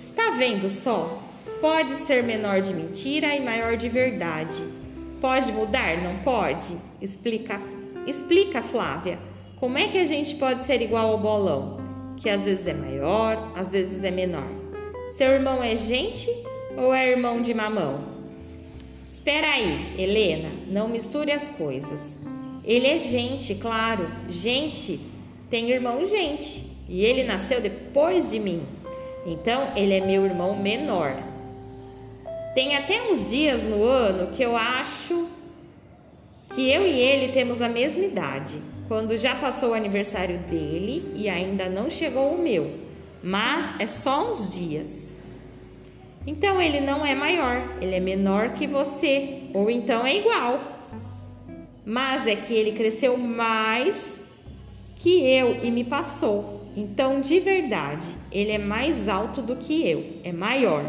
Está vendo só? Pode ser menor de mentira e maior de verdade. Pode mudar, não pode? Explica, explica, Flávia. Como é que a gente pode ser igual ao bolão? Que às vezes é maior, às vezes é menor. Seu irmão é gente ou é irmão de mamão? Espera aí, Helena, não misture as coisas. Ele é gente, claro. Gente tem irmão gente. E ele nasceu depois de mim. Então ele é meu irmão menor. Tem até uns dias no ano que eu acho que eu e ele temos a mesma idade. quando já passou o aniversário dele e ainda não chegou o meu, mas é só uns dias. Então ele não é maior, ele é menor que você, ou então é igual. Mas é que ele cresceu mais que eu e me passou. Então, de verdade, ele é mais alto do que eu, é maior.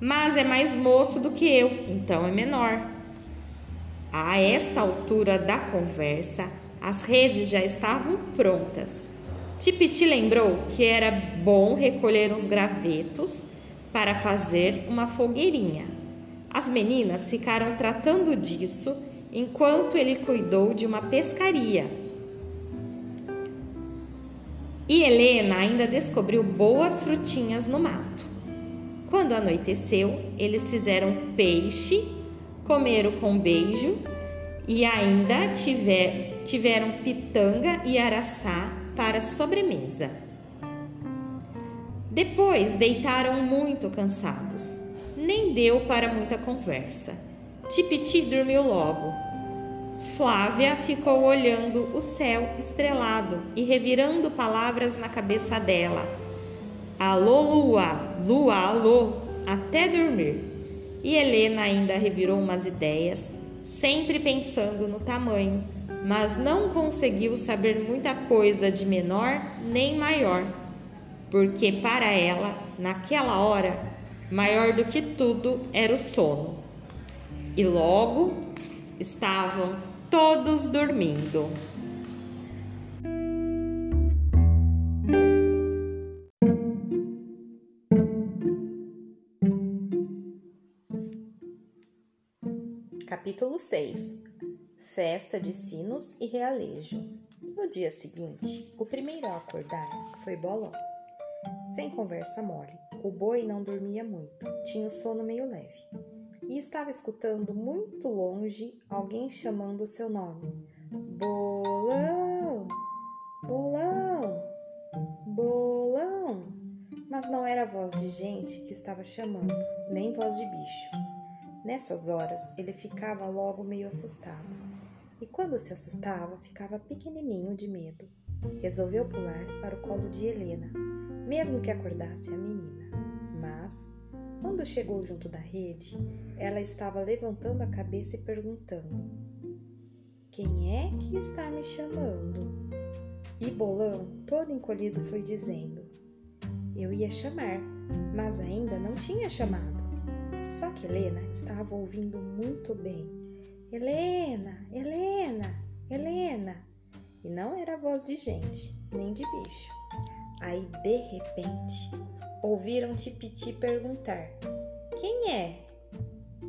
Mas é mais moço do que eu, então é menor. A esta altura da conversa, as redes já estavam prontas. Tipiti lembrou que era bom recolher uns gravetos para fazer uma fogueirinha. As meninas ficaram tratando disso enquanto ele cuidou de uma pescaria. E Helena ainda descobriu boas frutinhas no mato. Quando anoiteceu, eles fizeram peixe, comeram com beijo e ainda tiver, tiveram pitanga e araçá para sobremesa. Depois deitaram muito cansados. Nem deu para muita conversa. Tipiti dormiu logo. Flávia ficou olhando o céu estrelado e revirando palavras na cabeça dela. Alô, lua, lua, alô, até dormir. E Helena ainda revirou umas ideias, sempre pensando no tamanho, mas não conseguiu saber muita coisa de menor nem maior, porque para ela, naquela hora, maior do que tudo era o sono. E logo estavam todos dormindo. Capítulo 6 Festa de sinos e realejo. No dia seguinte, o primeiro a acordar foi Boló. Sem conversa mole, o boi não dormia muito, tinha o sono meio leve e estava escutando muito longe alguém chamando o seu nome: Bolão, Bolão, Bolão. Mas não era voz de gente que estava chamando, nem voz de bicho. Nessas horas ele ficava logo meio assustado. E quando se assustava, ficava pequenininho de medo. Resolveu pular para o colo de Helena, mesmo que acordasse a menina. Mas, quando chegou junto da rede, ela estava levantando a cabeça e perguntando: Quem é que está me chamando? E Bolão, todo encolhido, foi dizendo: Eu ia chamar, mas ainda não tinha chamado. Só que Helena estava ouvindo muito bem. Helena, Helena, Helena. E não era voz de gente, nem de bicho. Aí, de repente, ouviram Tipiti perguntar: Quem é?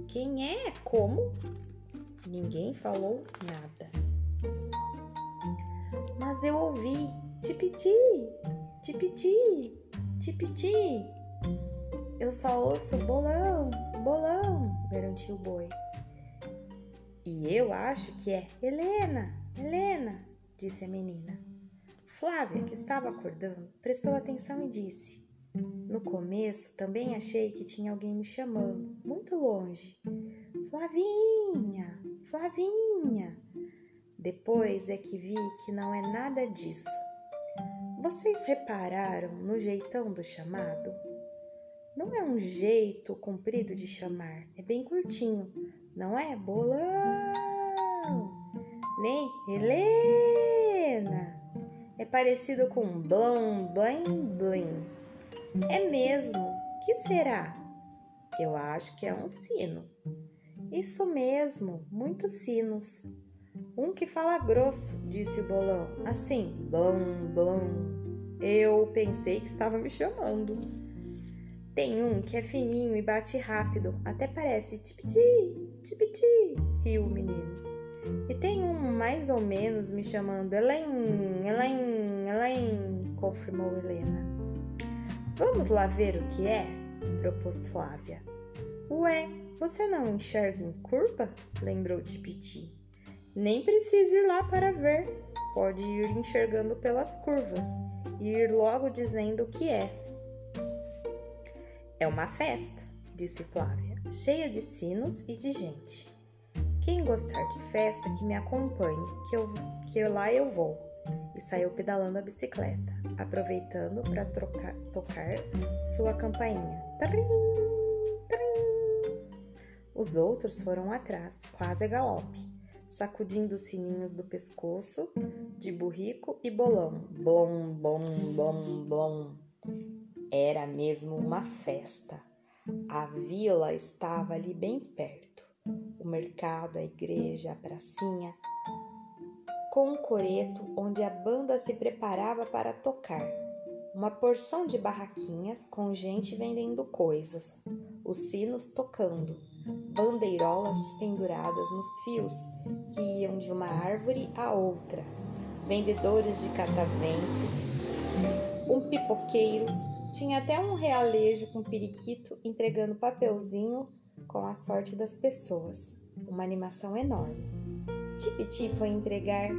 Quem é? Como? Ninguém falou nada. Mas eu ouvi: Tipiti, Tipiti, Tipiti. Eu só ouço bolão, bolão, garantiu o boi. E eu acho que é Helena, Helena, disse a menina. Flávia, que estava acordando, prestou atenção e disse: No começo também achei que tinha alguém me chamando, muito longe. Flavinha, Flavinha. Depois é que vi que não é nada disso. Vocês repararam no jeitão do chamado? Não é um jeito comprido de chamar, é bem curtinho, não é? Bolão! Nem Helena! é parecido com blom, blim, blim. É mesmo? Que será? Eu acho que é um sino. Isso mesmo, muitos sinos. Um que fala grosso, disse o bolão, assim, blom, blom. Eu pensei que estava me chamando. Tem um que é fininho e bate rápido, até parece tipiti, tipiti, riu o menino. E tem um mais ou menos me chamando Elaine, Elaine, Elaine, confirmou Helena. Vamos lá ver o que é? propôs Flávia. Ué, você não enxerga em curva? lembrou Tipiti. Nem precisa ir lá para ver. Pode ir enxergando pelas curvas e ir logo dizendo o que é. É uma festa, disse Flávia, cheia de sinos e de gente. Quem gostar de festa, que me acompanhe, que, eu, que lá eu vou. E saiu pedalando a bicicleta, aproveitando para tocar sua campainha. Trim, trim. Os outros foram atrás, quase a galope, sacudindo os sininhos do pescoço de burrico e bolão. Blom, blom, blom, blom. Era mesmo uma festa. A vila estava ali bem perto. O mercado, a igreja, a pracinha, com um coreto onde a banda se preparava para tocar. Uma porção de barraquinhas com gente vendendo coisas, os sinos tocando, bandeirolas penduradas nos fios que iam de uma árvore a outra, vendedores de cataventos, um pipoqueiro tinha até um realejo com periquito entregando papelzinho com a sorte das pessoas. Uma animação enorme. Tipiti foi entregar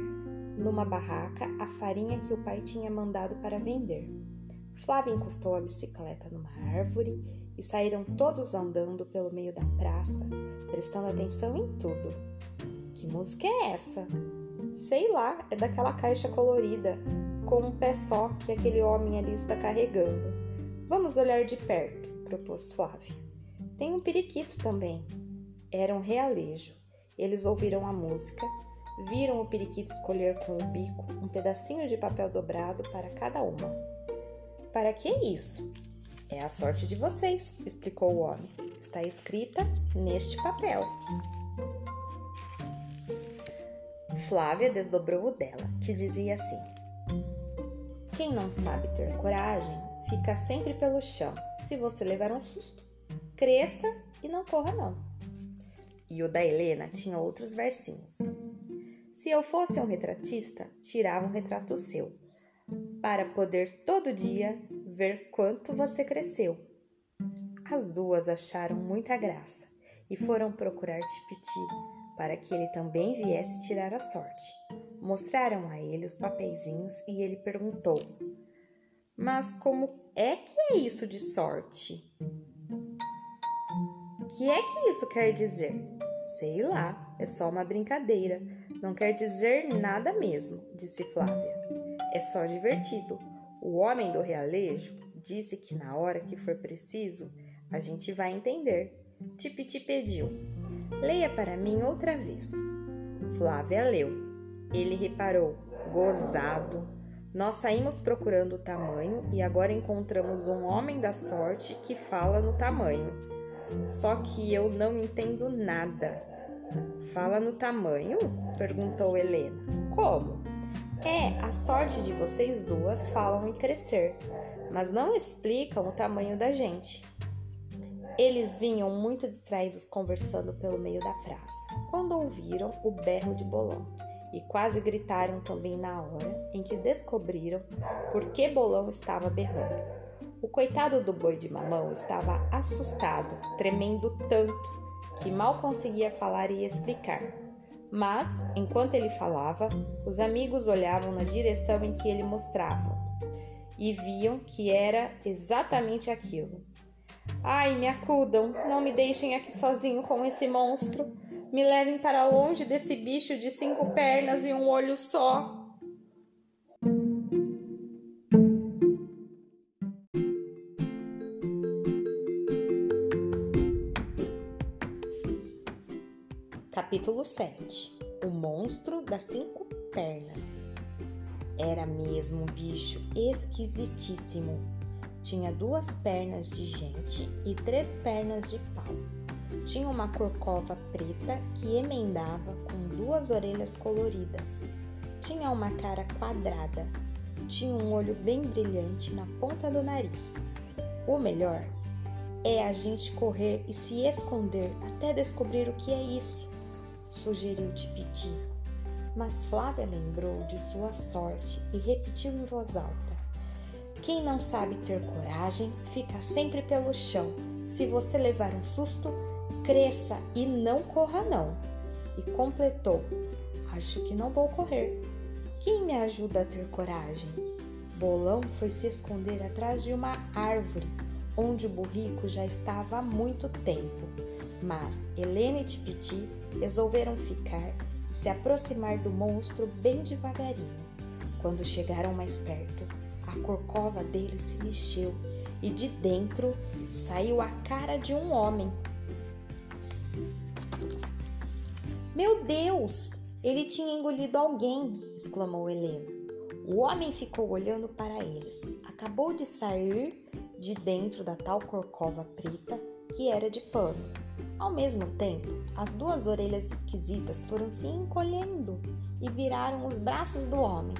numa barraca a farinha que o pai tinha mandado para vender. Flávia encostou a bicicleta numa árvore e saíram todos andando pelo meio da praça, prestando atenção em tudo. Que música é essa? Sei lá, é daquela caixa colorida, com um pé só que aquele homem ali está carregando. Vamos olhar de perto, propôs Flávia. Tem um periquito também. Era um realejo. Eles ouviram a música, viram o periquito escolher com o bico um pedacinho de papel dobrado para cada uma. Para que isso? É a sorte de vocês, explicou o homem. Está escrita neste papel. Flávia desdobrou o dela, que dizia assim: Quem não sabe ter coragem fica sempre pelo chão. Se você levar um susto, cresça e não corra não. E o da Helena tinha outros versinhos. Se eu fosse um retratista, tirava um retrato seu, para poder todo dia ver quanto você cresceu. As duas acharam muita graça e foram procurar Tipiti para que ele também viesse tirar a sorte. Mostraram a ele os papeizinhos e ele perguntou: mas como é que é isso de sorte? Que é que isso quer dizer? Sei lá, é só uma brincadeira. Não quer dizer nada mesmo, disse Flávia. É só divertido. O homem do realejo disse que na hora que for preciso, a gente vai entender. Tipiti pediu. Leia para mim outra vez. Flávia leu. Ele reparou. Gozado. Nós saímos procurando o tamanho e agora encontramos um homem da sorte que fala no tamanho. Só que eu não entendo nada. Fala no tamanho? perguntou Helena. Como? É, a sorte de vocês duas falam em crescer, mas não explicam o tamanho da gente. Eles vinham muito distraídos conversando pelo meio da praça, quando ouviram o berro de Bolão e quase gritaram também na hora em que descobriram por que Bolão estava berrando. O coitado do boi de mamão estava assustado, tremendo tanto que mal conseguia falar e explicar. Mas, enquanto ele falava, os amigos olhavam na direção em que ele mostrava e viam que era exatamente aquilo. Ai, me acudam, não me deixem aqui sozinho com esse monstro. Me levem para longe desse bicho de cinco pernas e um olho só. Capítulo 7 O monstro das cinco pernas. Era mesmo um bicho esquisitíssimo. Tinha duas pernas de gente e três pernas de pau tinha uma corcova preta que emendava com duas orelhas coloridas. Tinha uma cara quadrada. Tinha um olho bem brilhante na ponta do nariz. O melhor é a gente correr e se esconder até descobrir o que é isso, sugeriu Tipiti. Mas Flávia lembrou de sua sorte e repetiu em voz alta: Quem não sabe ter coragem fica sempre pelo chão. Se você levar um susto, cresça e não corra não. E completou: Acho que não vou correr. Quem me ajuda a ter coragem? Bolão foi se esconder atrás de uma árvore, onde o burrico já estava há muito tempo. Mas Helena e Tipiti resolveram ficar e se aproximar do monstro bem devagarinho. Quando chegaram mais perto, a corcova dele se mexeu e de dentro saiu a cara de um homem. Meu Deus! Ele tinha engolido alguém! exclamou Helena. O homem ficou olhando para eles. Acabou de sair de dentro da tal corcova preta que era de pano. Ao mesmo tempo, as duas orelhas esquisitas foram se encolhendo e viraram os braços do homem.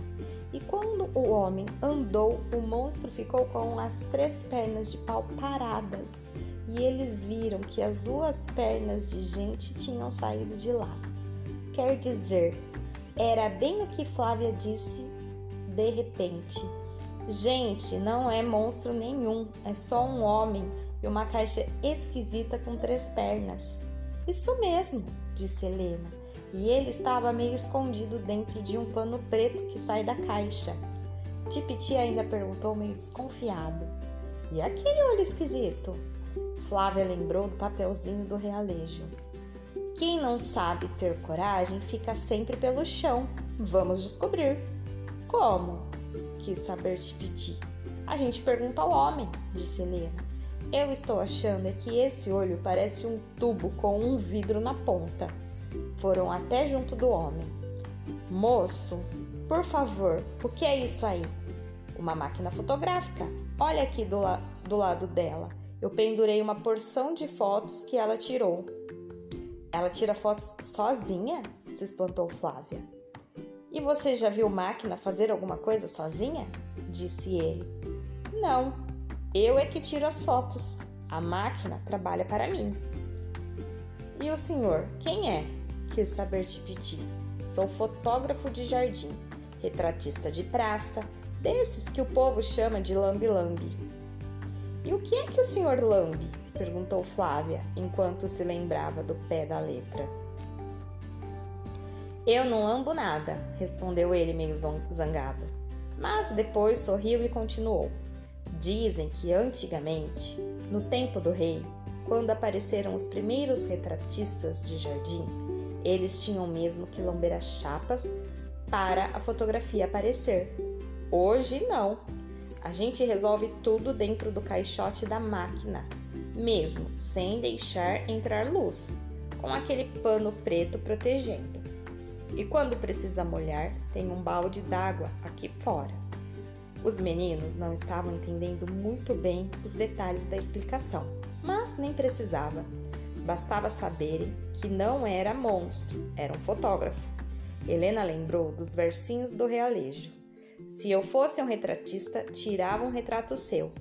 E quando o homem andou, o monstro ficou com as três pernas de pau paradas, e eles viram que as duas pernas de gente tinham saído de lá. Quer dizer, era bem o que Flávia disse de repente. Gente, não é monstro nenhum, é só um homem e uma caixa esquisita com três pernas. Isso mesmo, disse Helena, e ele estava meio escondido dentro de um pano preto que sai da caixa. Tipiti ainda perguntou meio desconfiado: E aquele olho esquisito? Flávia lembrou do papelzinho do realejo. Quem não sabe ter coragem fica sempre pelo chão. Vamos descobrir. Como? Quis saber Tipiti. A gente pergunta ao homem, disse Helena. Eu estou achando é que esse olho parece um tubo com um vidro na ponta. Foram até junto do homem. Moço, por favor, o que é isso aí? Uma máquina fotográfica. Olha aqui do, la do lado dela. Eu pendurei uma porção de fotos que ela tirou. Ela tira fotos sozinha? Se espantou Flávia. E você já viu máquina fazer alguma coisa sozinha? Disse ele. Não, eu é que tiro as fotos. A máquina trabalha para mim. E o senhor, quem é? Quis saber Tipiti. Sou fotógrafo de jardim, retratista de praça, desses que o povo chama de lambi-lambi. E o que é que o senhor lambe? perguntou Flávia, enquanto se lembrava do pé da letra. Eu não lambo nada, respondeu ele meio zangado. Mas depois sorriu e continuou. Dizem que antigamente, no tempo do rei, quando apareceram os primeiros retratistas de jardim, eles tinham mesmo que lamber as chapas para a fotografia aparecer. Hoje não. A gente resolve tudo dentro do caixote da máquina, mesmo sem deixar entrar luz, com aquele pano preto protegendo. E quando precisa molhar, tem um balde d'água aqui fora. Os meninos não estavam entendendo muito bem os detalhes da explicação, mas nem precisava. Bastava saberem que não era monstro, era um fotógrafo. Helena lembrou dos versinhos do realejo. Se eu fosse um retratista, tirava um retrato seu.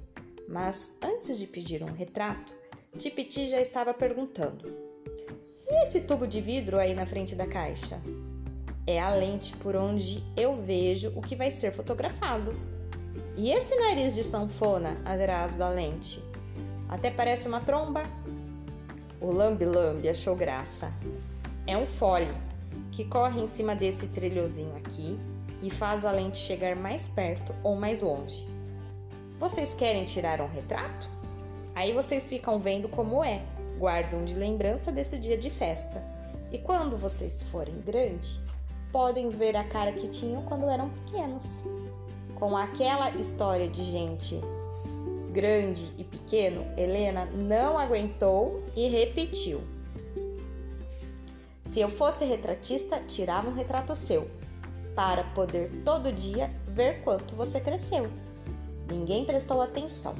Mas antes de pedir um retrato, Tipiti já estava perguntando: E esse tubo de vidro aí na frente da caixa? É a lente por onde eu vejo o que vai ser fotografado. E esse nariz de sanfona atrás da lente? Até parece uma tromba. O lambi-lambi achou graça. É um fole que corre em cima desse trilhozinho aqui e faz a lente chegar mais perto ou mais longe. Vocês querem tirar um retrato? Aí vocês ficam vendo como é, guardam de lembrança desse dia de festa. E quando vocês forem grande, podem ver a cara que tinham quando eram pequenos com aquela história de gente grande e pequeno, Helena não aguentou e repetiu. Se eu fosse retratista, tirava um retrato seu, para poder todo dia ver quanto você cresceu. Ninguém prestou atenção.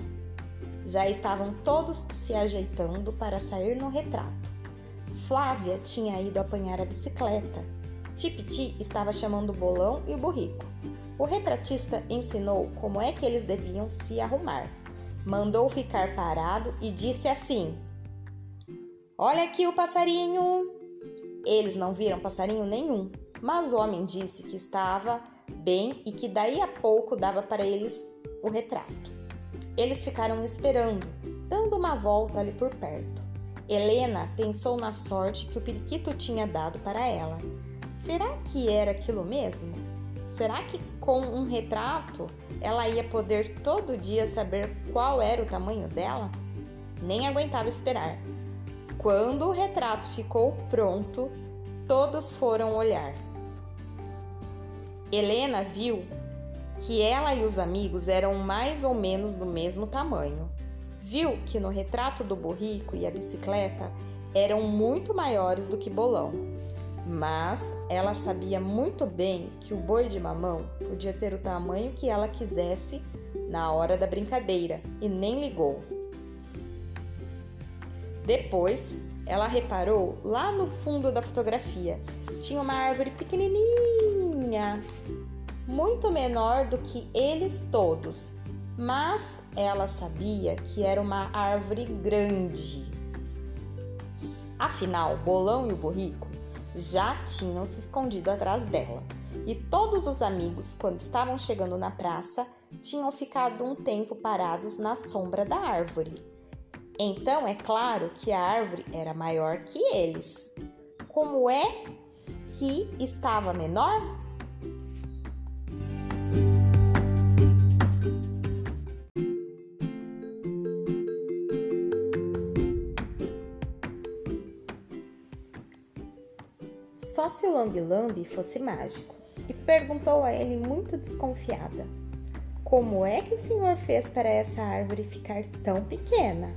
Já estavam todos se ajeitando para sair no retrato. Flávia tinha ido apanhar a bicicleta. Tipiti estava chamando o bolão e o burrico. O retratista ensinou como é que eles deviam se arrumar. Mandou ficar parado e disse assim: Olha aqui o passarinho! Eles não viram passarinho nenhum, mas o homem disse que estava bem e que daí a pouco dava para eles o retrato. Eles ficaram esperando, dando uma volta ali por perto. Helena pensou na sorte que o periquito tinha dado para ela. Será que era aquilo mesmo? Será que com um retrato ela ia poder todo dia saber qual era o tamanho dela? Nem aguentava esperar. Quando o retrato ficou pronto, todos foram olhar. Helena viu que ela e os amigos eram mais ou menos do mesmo tamanho. Viu que no retrato do burrico e a bicicleta eram muito maiores do que Bolão. Mas ela sabia muito bem que o boi de mamão podia ter o tamanho que ela quisesse na hora da brincadeira e nem ligou. Depois, ela reparou lá no fundo da fotografia tinha uma árvore pequenininha, muito menor do que eles todos, mas ela sabia que era uma árvore grande. Afinal, Bolão e o Burrico já tinham se escondido atrás dela, e todos os amigos, quando estavam chegando na praça, tinham ficado um tempo parados na sombra da árvore. Então é claro que a árvore era maior que eles. Como é que estava menor? Se o lambi-lambi fosse mágico, e perguntou a ele muito desconfiada: Como é que o senhor fez para essa árvore ficar tão pequena?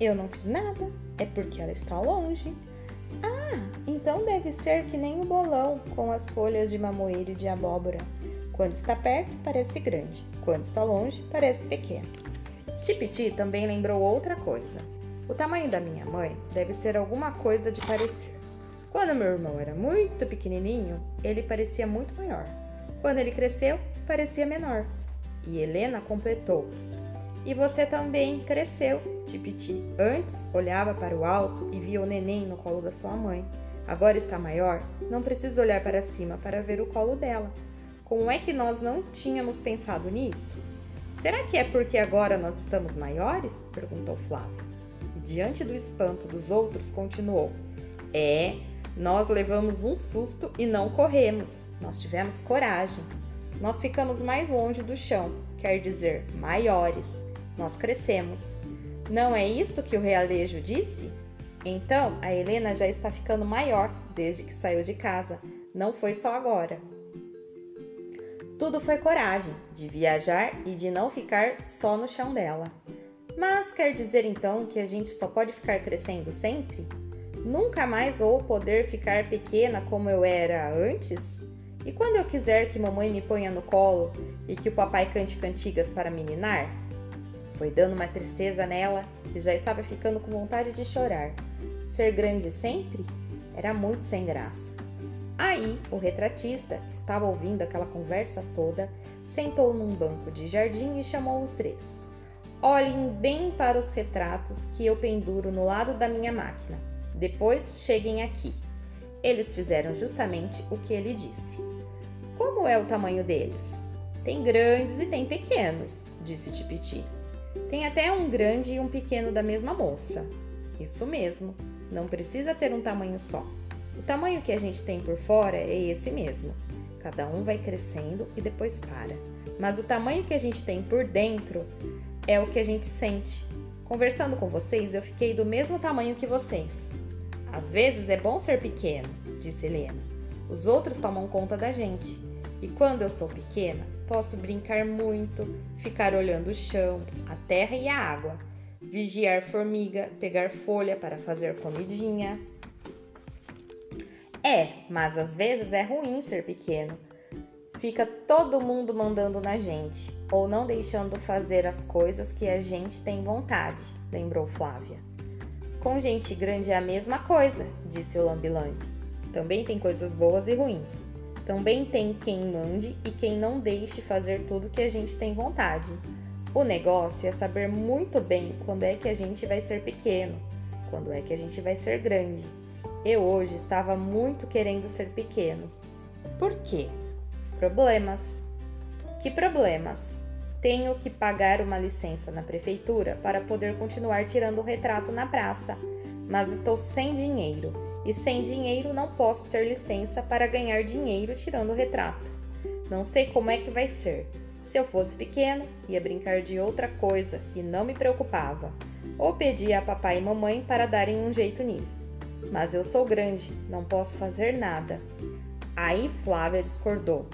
Eu não fiz nada, é porque ela está longe. Ah, então deve ser que nem o bolão com as folhas de mamoeiro e de abóbora. Quando está perto, parece grande, quando está longe, parece pequeno. Tipiti também lembrou outra coisa. O tamanho da minha mãe deve ser alguma coisa de parecer. Quando meu irmão era muito pequenininho, ele parecia muito maior. Quando ele cresceu, parecia menor. E Helena completou: e você também cresceu, Tipiti. Antes olhava para o alto e via o neném no colo da sua mãe. Agora está maior, não precisa olhar para cima para ver o colo dela. Como é que nós não tínhamos pensado nisso? Será que é porque agora nós estamos maiores? perguntou Flávia. E diante do espanto dos outros, continuou: É, nós levamos um susto e não corremos. Nós tivemos coragem. Nós ficamos mais longe do chão, quer dizer, maiores nós crescemos. Não é isso que o realejo disse? Então, a Helena já está ficando maior desde que saiu de casa. Não foi só agora. Tudo foi coragem de viajar e de não ficar só no chão dela. Mas quer dizer então que a gente só pode ficar crescendo sempre? Nunca mais vou poder ficar pequena como eu era antes? E quando eu quiser que mamãe me ponha no colo e que o papai cante cantigas para meninar? Foi dando uma tristeza nela que já estava ficando com vontade de chorar. Ser grande sempre era muito sem graça. Aí, o retratista, que estava ouvindo aquela conversa toda, sentou num banco de jardim e chamou os três. Olhem bem para os retratos que eu penduro no lado da minha máquina. Depois cheguem aqui. Eles fizeram justamente o que ele disse. Como é o tamanho deles? Tem grandes e tem pequenos, disse Tipiti. Tem até um grande e um pequeno da mesma moça. Isso mesmo, não precisa ter um tamanho só. O tamanho que a gente tem por fora é esse mesmo. Cada um vai crescendo e depois para. Mas o tamanho que a gente tem por dentro é o que a gente sente. Conversando com vocês, eu fiquei do mesmo tamanho que vocês. Às vezes é bom ser pequeno, disse Helena. Os outros tomam conta da gente. E quando eu sou pequena, Posso brincar muito, ficar olhando o chão, a terra e a água, vigiar formiga, pegar folha para fazer comidinha. É, mas às vezes é ruim ser pequeno. Fica todo mundo mandando na gente, ou não deixando fazer as coisas que a gente tem vontade, lembrou Flávia. Com gente grande é a mesma coisa, disse o Lambilambi. Também tem coisas boas e ruins. Também tem quem mande e quem não deixe fazer tudo que a gente tem vontade. O negócio é saber muito bem quando é que a gente vai ser pequeno, quando é que a gente vai ser grande. Eu hoje estava muito querendo ser pequeno. Por quê? Problemas. Que problemas? Tenho que pagar uma licença na prefeitura para poder continuar tirando o retrato na praça, mas estou sem dinheiro e sem dinheiro não posso ter licença para ganhar dinheiro tirando o retrato. Não sei como é que vai ser. Se eu fosse pequeno, ia brincar de outra coisa e não me preocupava. Ou pedia a papai e mamãe para darem um jeito nisso. Mas eu sou grande, não posso fazer nada. Aí Flávia discordou.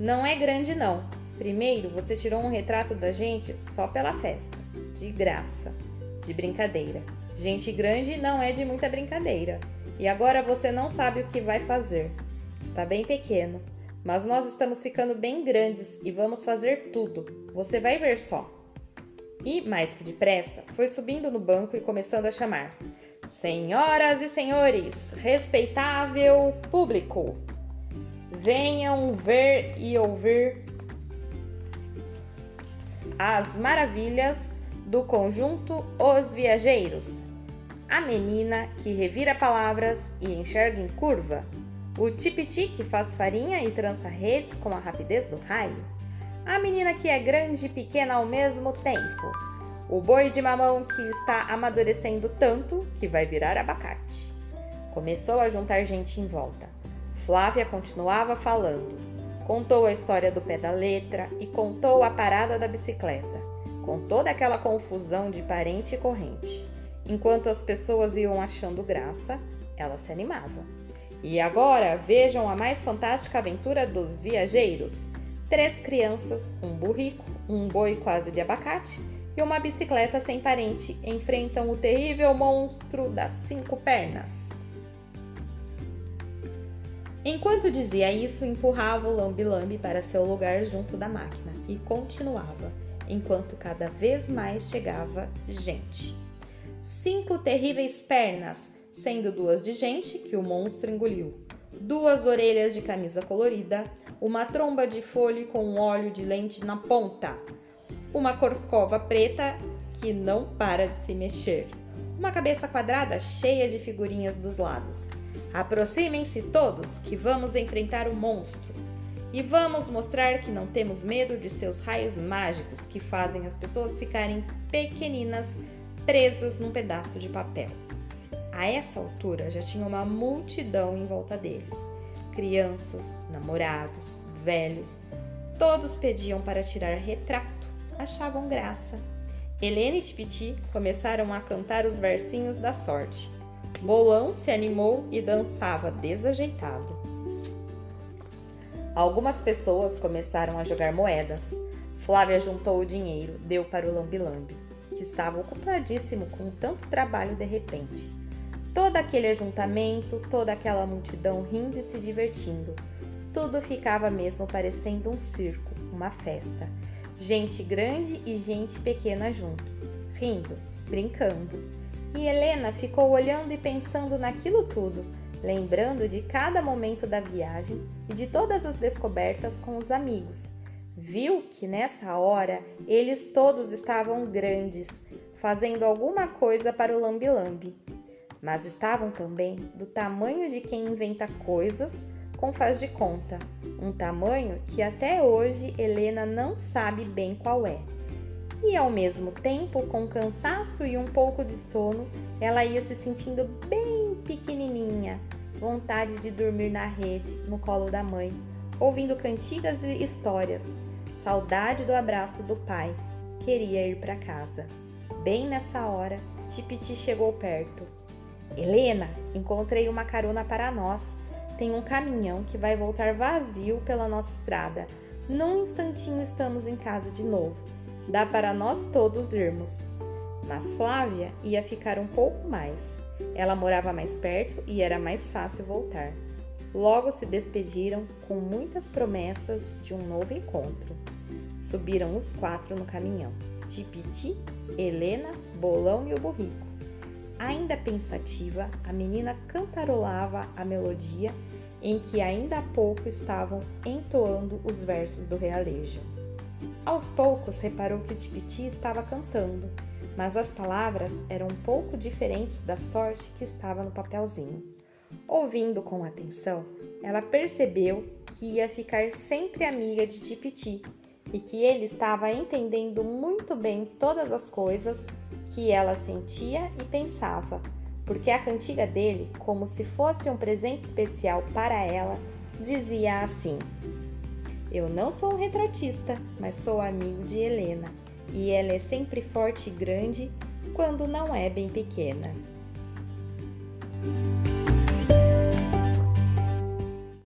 Não é grande, não. Primeiro, você tirou um retrato da gente só pela festa. De graça. De brincadeira. Gente grande não é de muita brincadeira. E agora você não sabe o que vai fazer. Está bem pequeno. Mas nós estamos ficando bem grandes e vamos fazer tudo. Você vai ver só. E, mais que depressa, foi subindo no banco e começando a chamar: Senhoras e senhores, respeitável público, venham ver e ouvir as maravilhas do conjunto Os Viajeiros. A menina que revira palavras e enxerga em curva. O tipiti que faz farinha e trança redes com a rapidez do raio. A menina que é grande e pequena ao mesmo tempo. O boi de mamão que está amadurecendo tanto que vai virar abacate. Começou a juntar gente em volta. Flávia continuava falando. Contou a história do pé da letra e contou a parada da bicicleta, com toda aquela confusão de parente e corrente. Enquanto as pessoas iam achando graça, ela se animava. E agora vejam a mais fantástica aventura dos viajeiros: três crianças, um burrico, um boi quase de abacate e uma bicicleta sem parente enfrentam o terrível monstro das cinco pernas. Enquanto dizia isso, empurrava o lambi-lambi para seu lugar junto da máquina e continuava, enquanto cada vez mais chegava gente. Cinco terríveis pernas, sendo duas de gente que o monstro engoliu, duas orelhas de camisa colorida, uma tromba de folha com um óleo de lente na ponta, uma corcova preta que não para de se mexer, uma cabeça quadrada cheia de figurinhas dos lados Aproximem-se todos, que vamos enfrentar o monstro. E vamos mostrar que não temos medo de seus raios mágicos que fazem as pessoas ficarem pequeninas, presas num pedaço de papel. A essa altura já tinha uma multidão em volta deles: crianças, namorados, velhos. Todos pediam para tirar retrato, achavam graça. Helena e Tipiti começaram a cantar os versinhos da sorte. Bolão se animou e dançava desajeitado. Algumas pessoas começaram a jogar moedas. Flávia juntou o dinheiro, deu para o lambi-lambi, que estava ocupadíssimo com tanto trabalho de repente. Todo aquele ajuntamento, toda aquela multidão rindo e se divertindo. Tudo ficava mesmo parecendo um circo, uma festa. Gente grande e gente pequena junto, rindo, brincando. E Helena ficou olhando e pensando naquilo tudo, lembrando de cada momento da viagem e de todas as descobertas com os amigos. Viu que nessa hora eles todos estavam grandes, fazendo alguma coisa para o lambi-lambi. Mas estavam também do tamanho de quem inventa coisas com faz de conta, um tamanho que até hoje Helena não sabe bem qual é e ao mesmo tempo, com cansaço e um pouco de sono, ela ia se sentindo bem pequenininha, vontade de dormir na rede, no colo da mãe, ouvindo cantigas e histórias, saudade do abraço do pai. Queria ir para casa. Bem nessa hora, Tipiti chegou perto. Helena, encontrei uma carona para nós. Tem um caminhão que vai voltar vazio pela nossa estrada. Num instantinho estamos em casa de novo. Dá para nós todos irmos. Mas Flávia ia ficar um pouco mais. Ela morava mais perto e era mais fácil voltar. Logo se despediram com muitas promessas de um novo encontro. Subiram os quatro no caminhão: Tipiti, Helena, Bolão e o Burrico. Ainda pensativa, a menina cantarolava a melodia em que ainda há pouco estavam entoando os versos do realejo. Aos poucos reparou que Tipiti estava cantando, mas as palavras eram um pouco diferentes da sorte que estava no papelzinho. Ouvindo com atenção, ela percebeu que ia ficar sempre amiga de Tipiti e que ele estava entendendo muito bem todas as coisas que ela sentia e pensava, porque a cantiga dele, como se fosse um presente especial para ela, dizia assim: Eu não sou um retratista, mas sou amigo de Helena, e ela é sempre forte e grande quando não é bem pequena.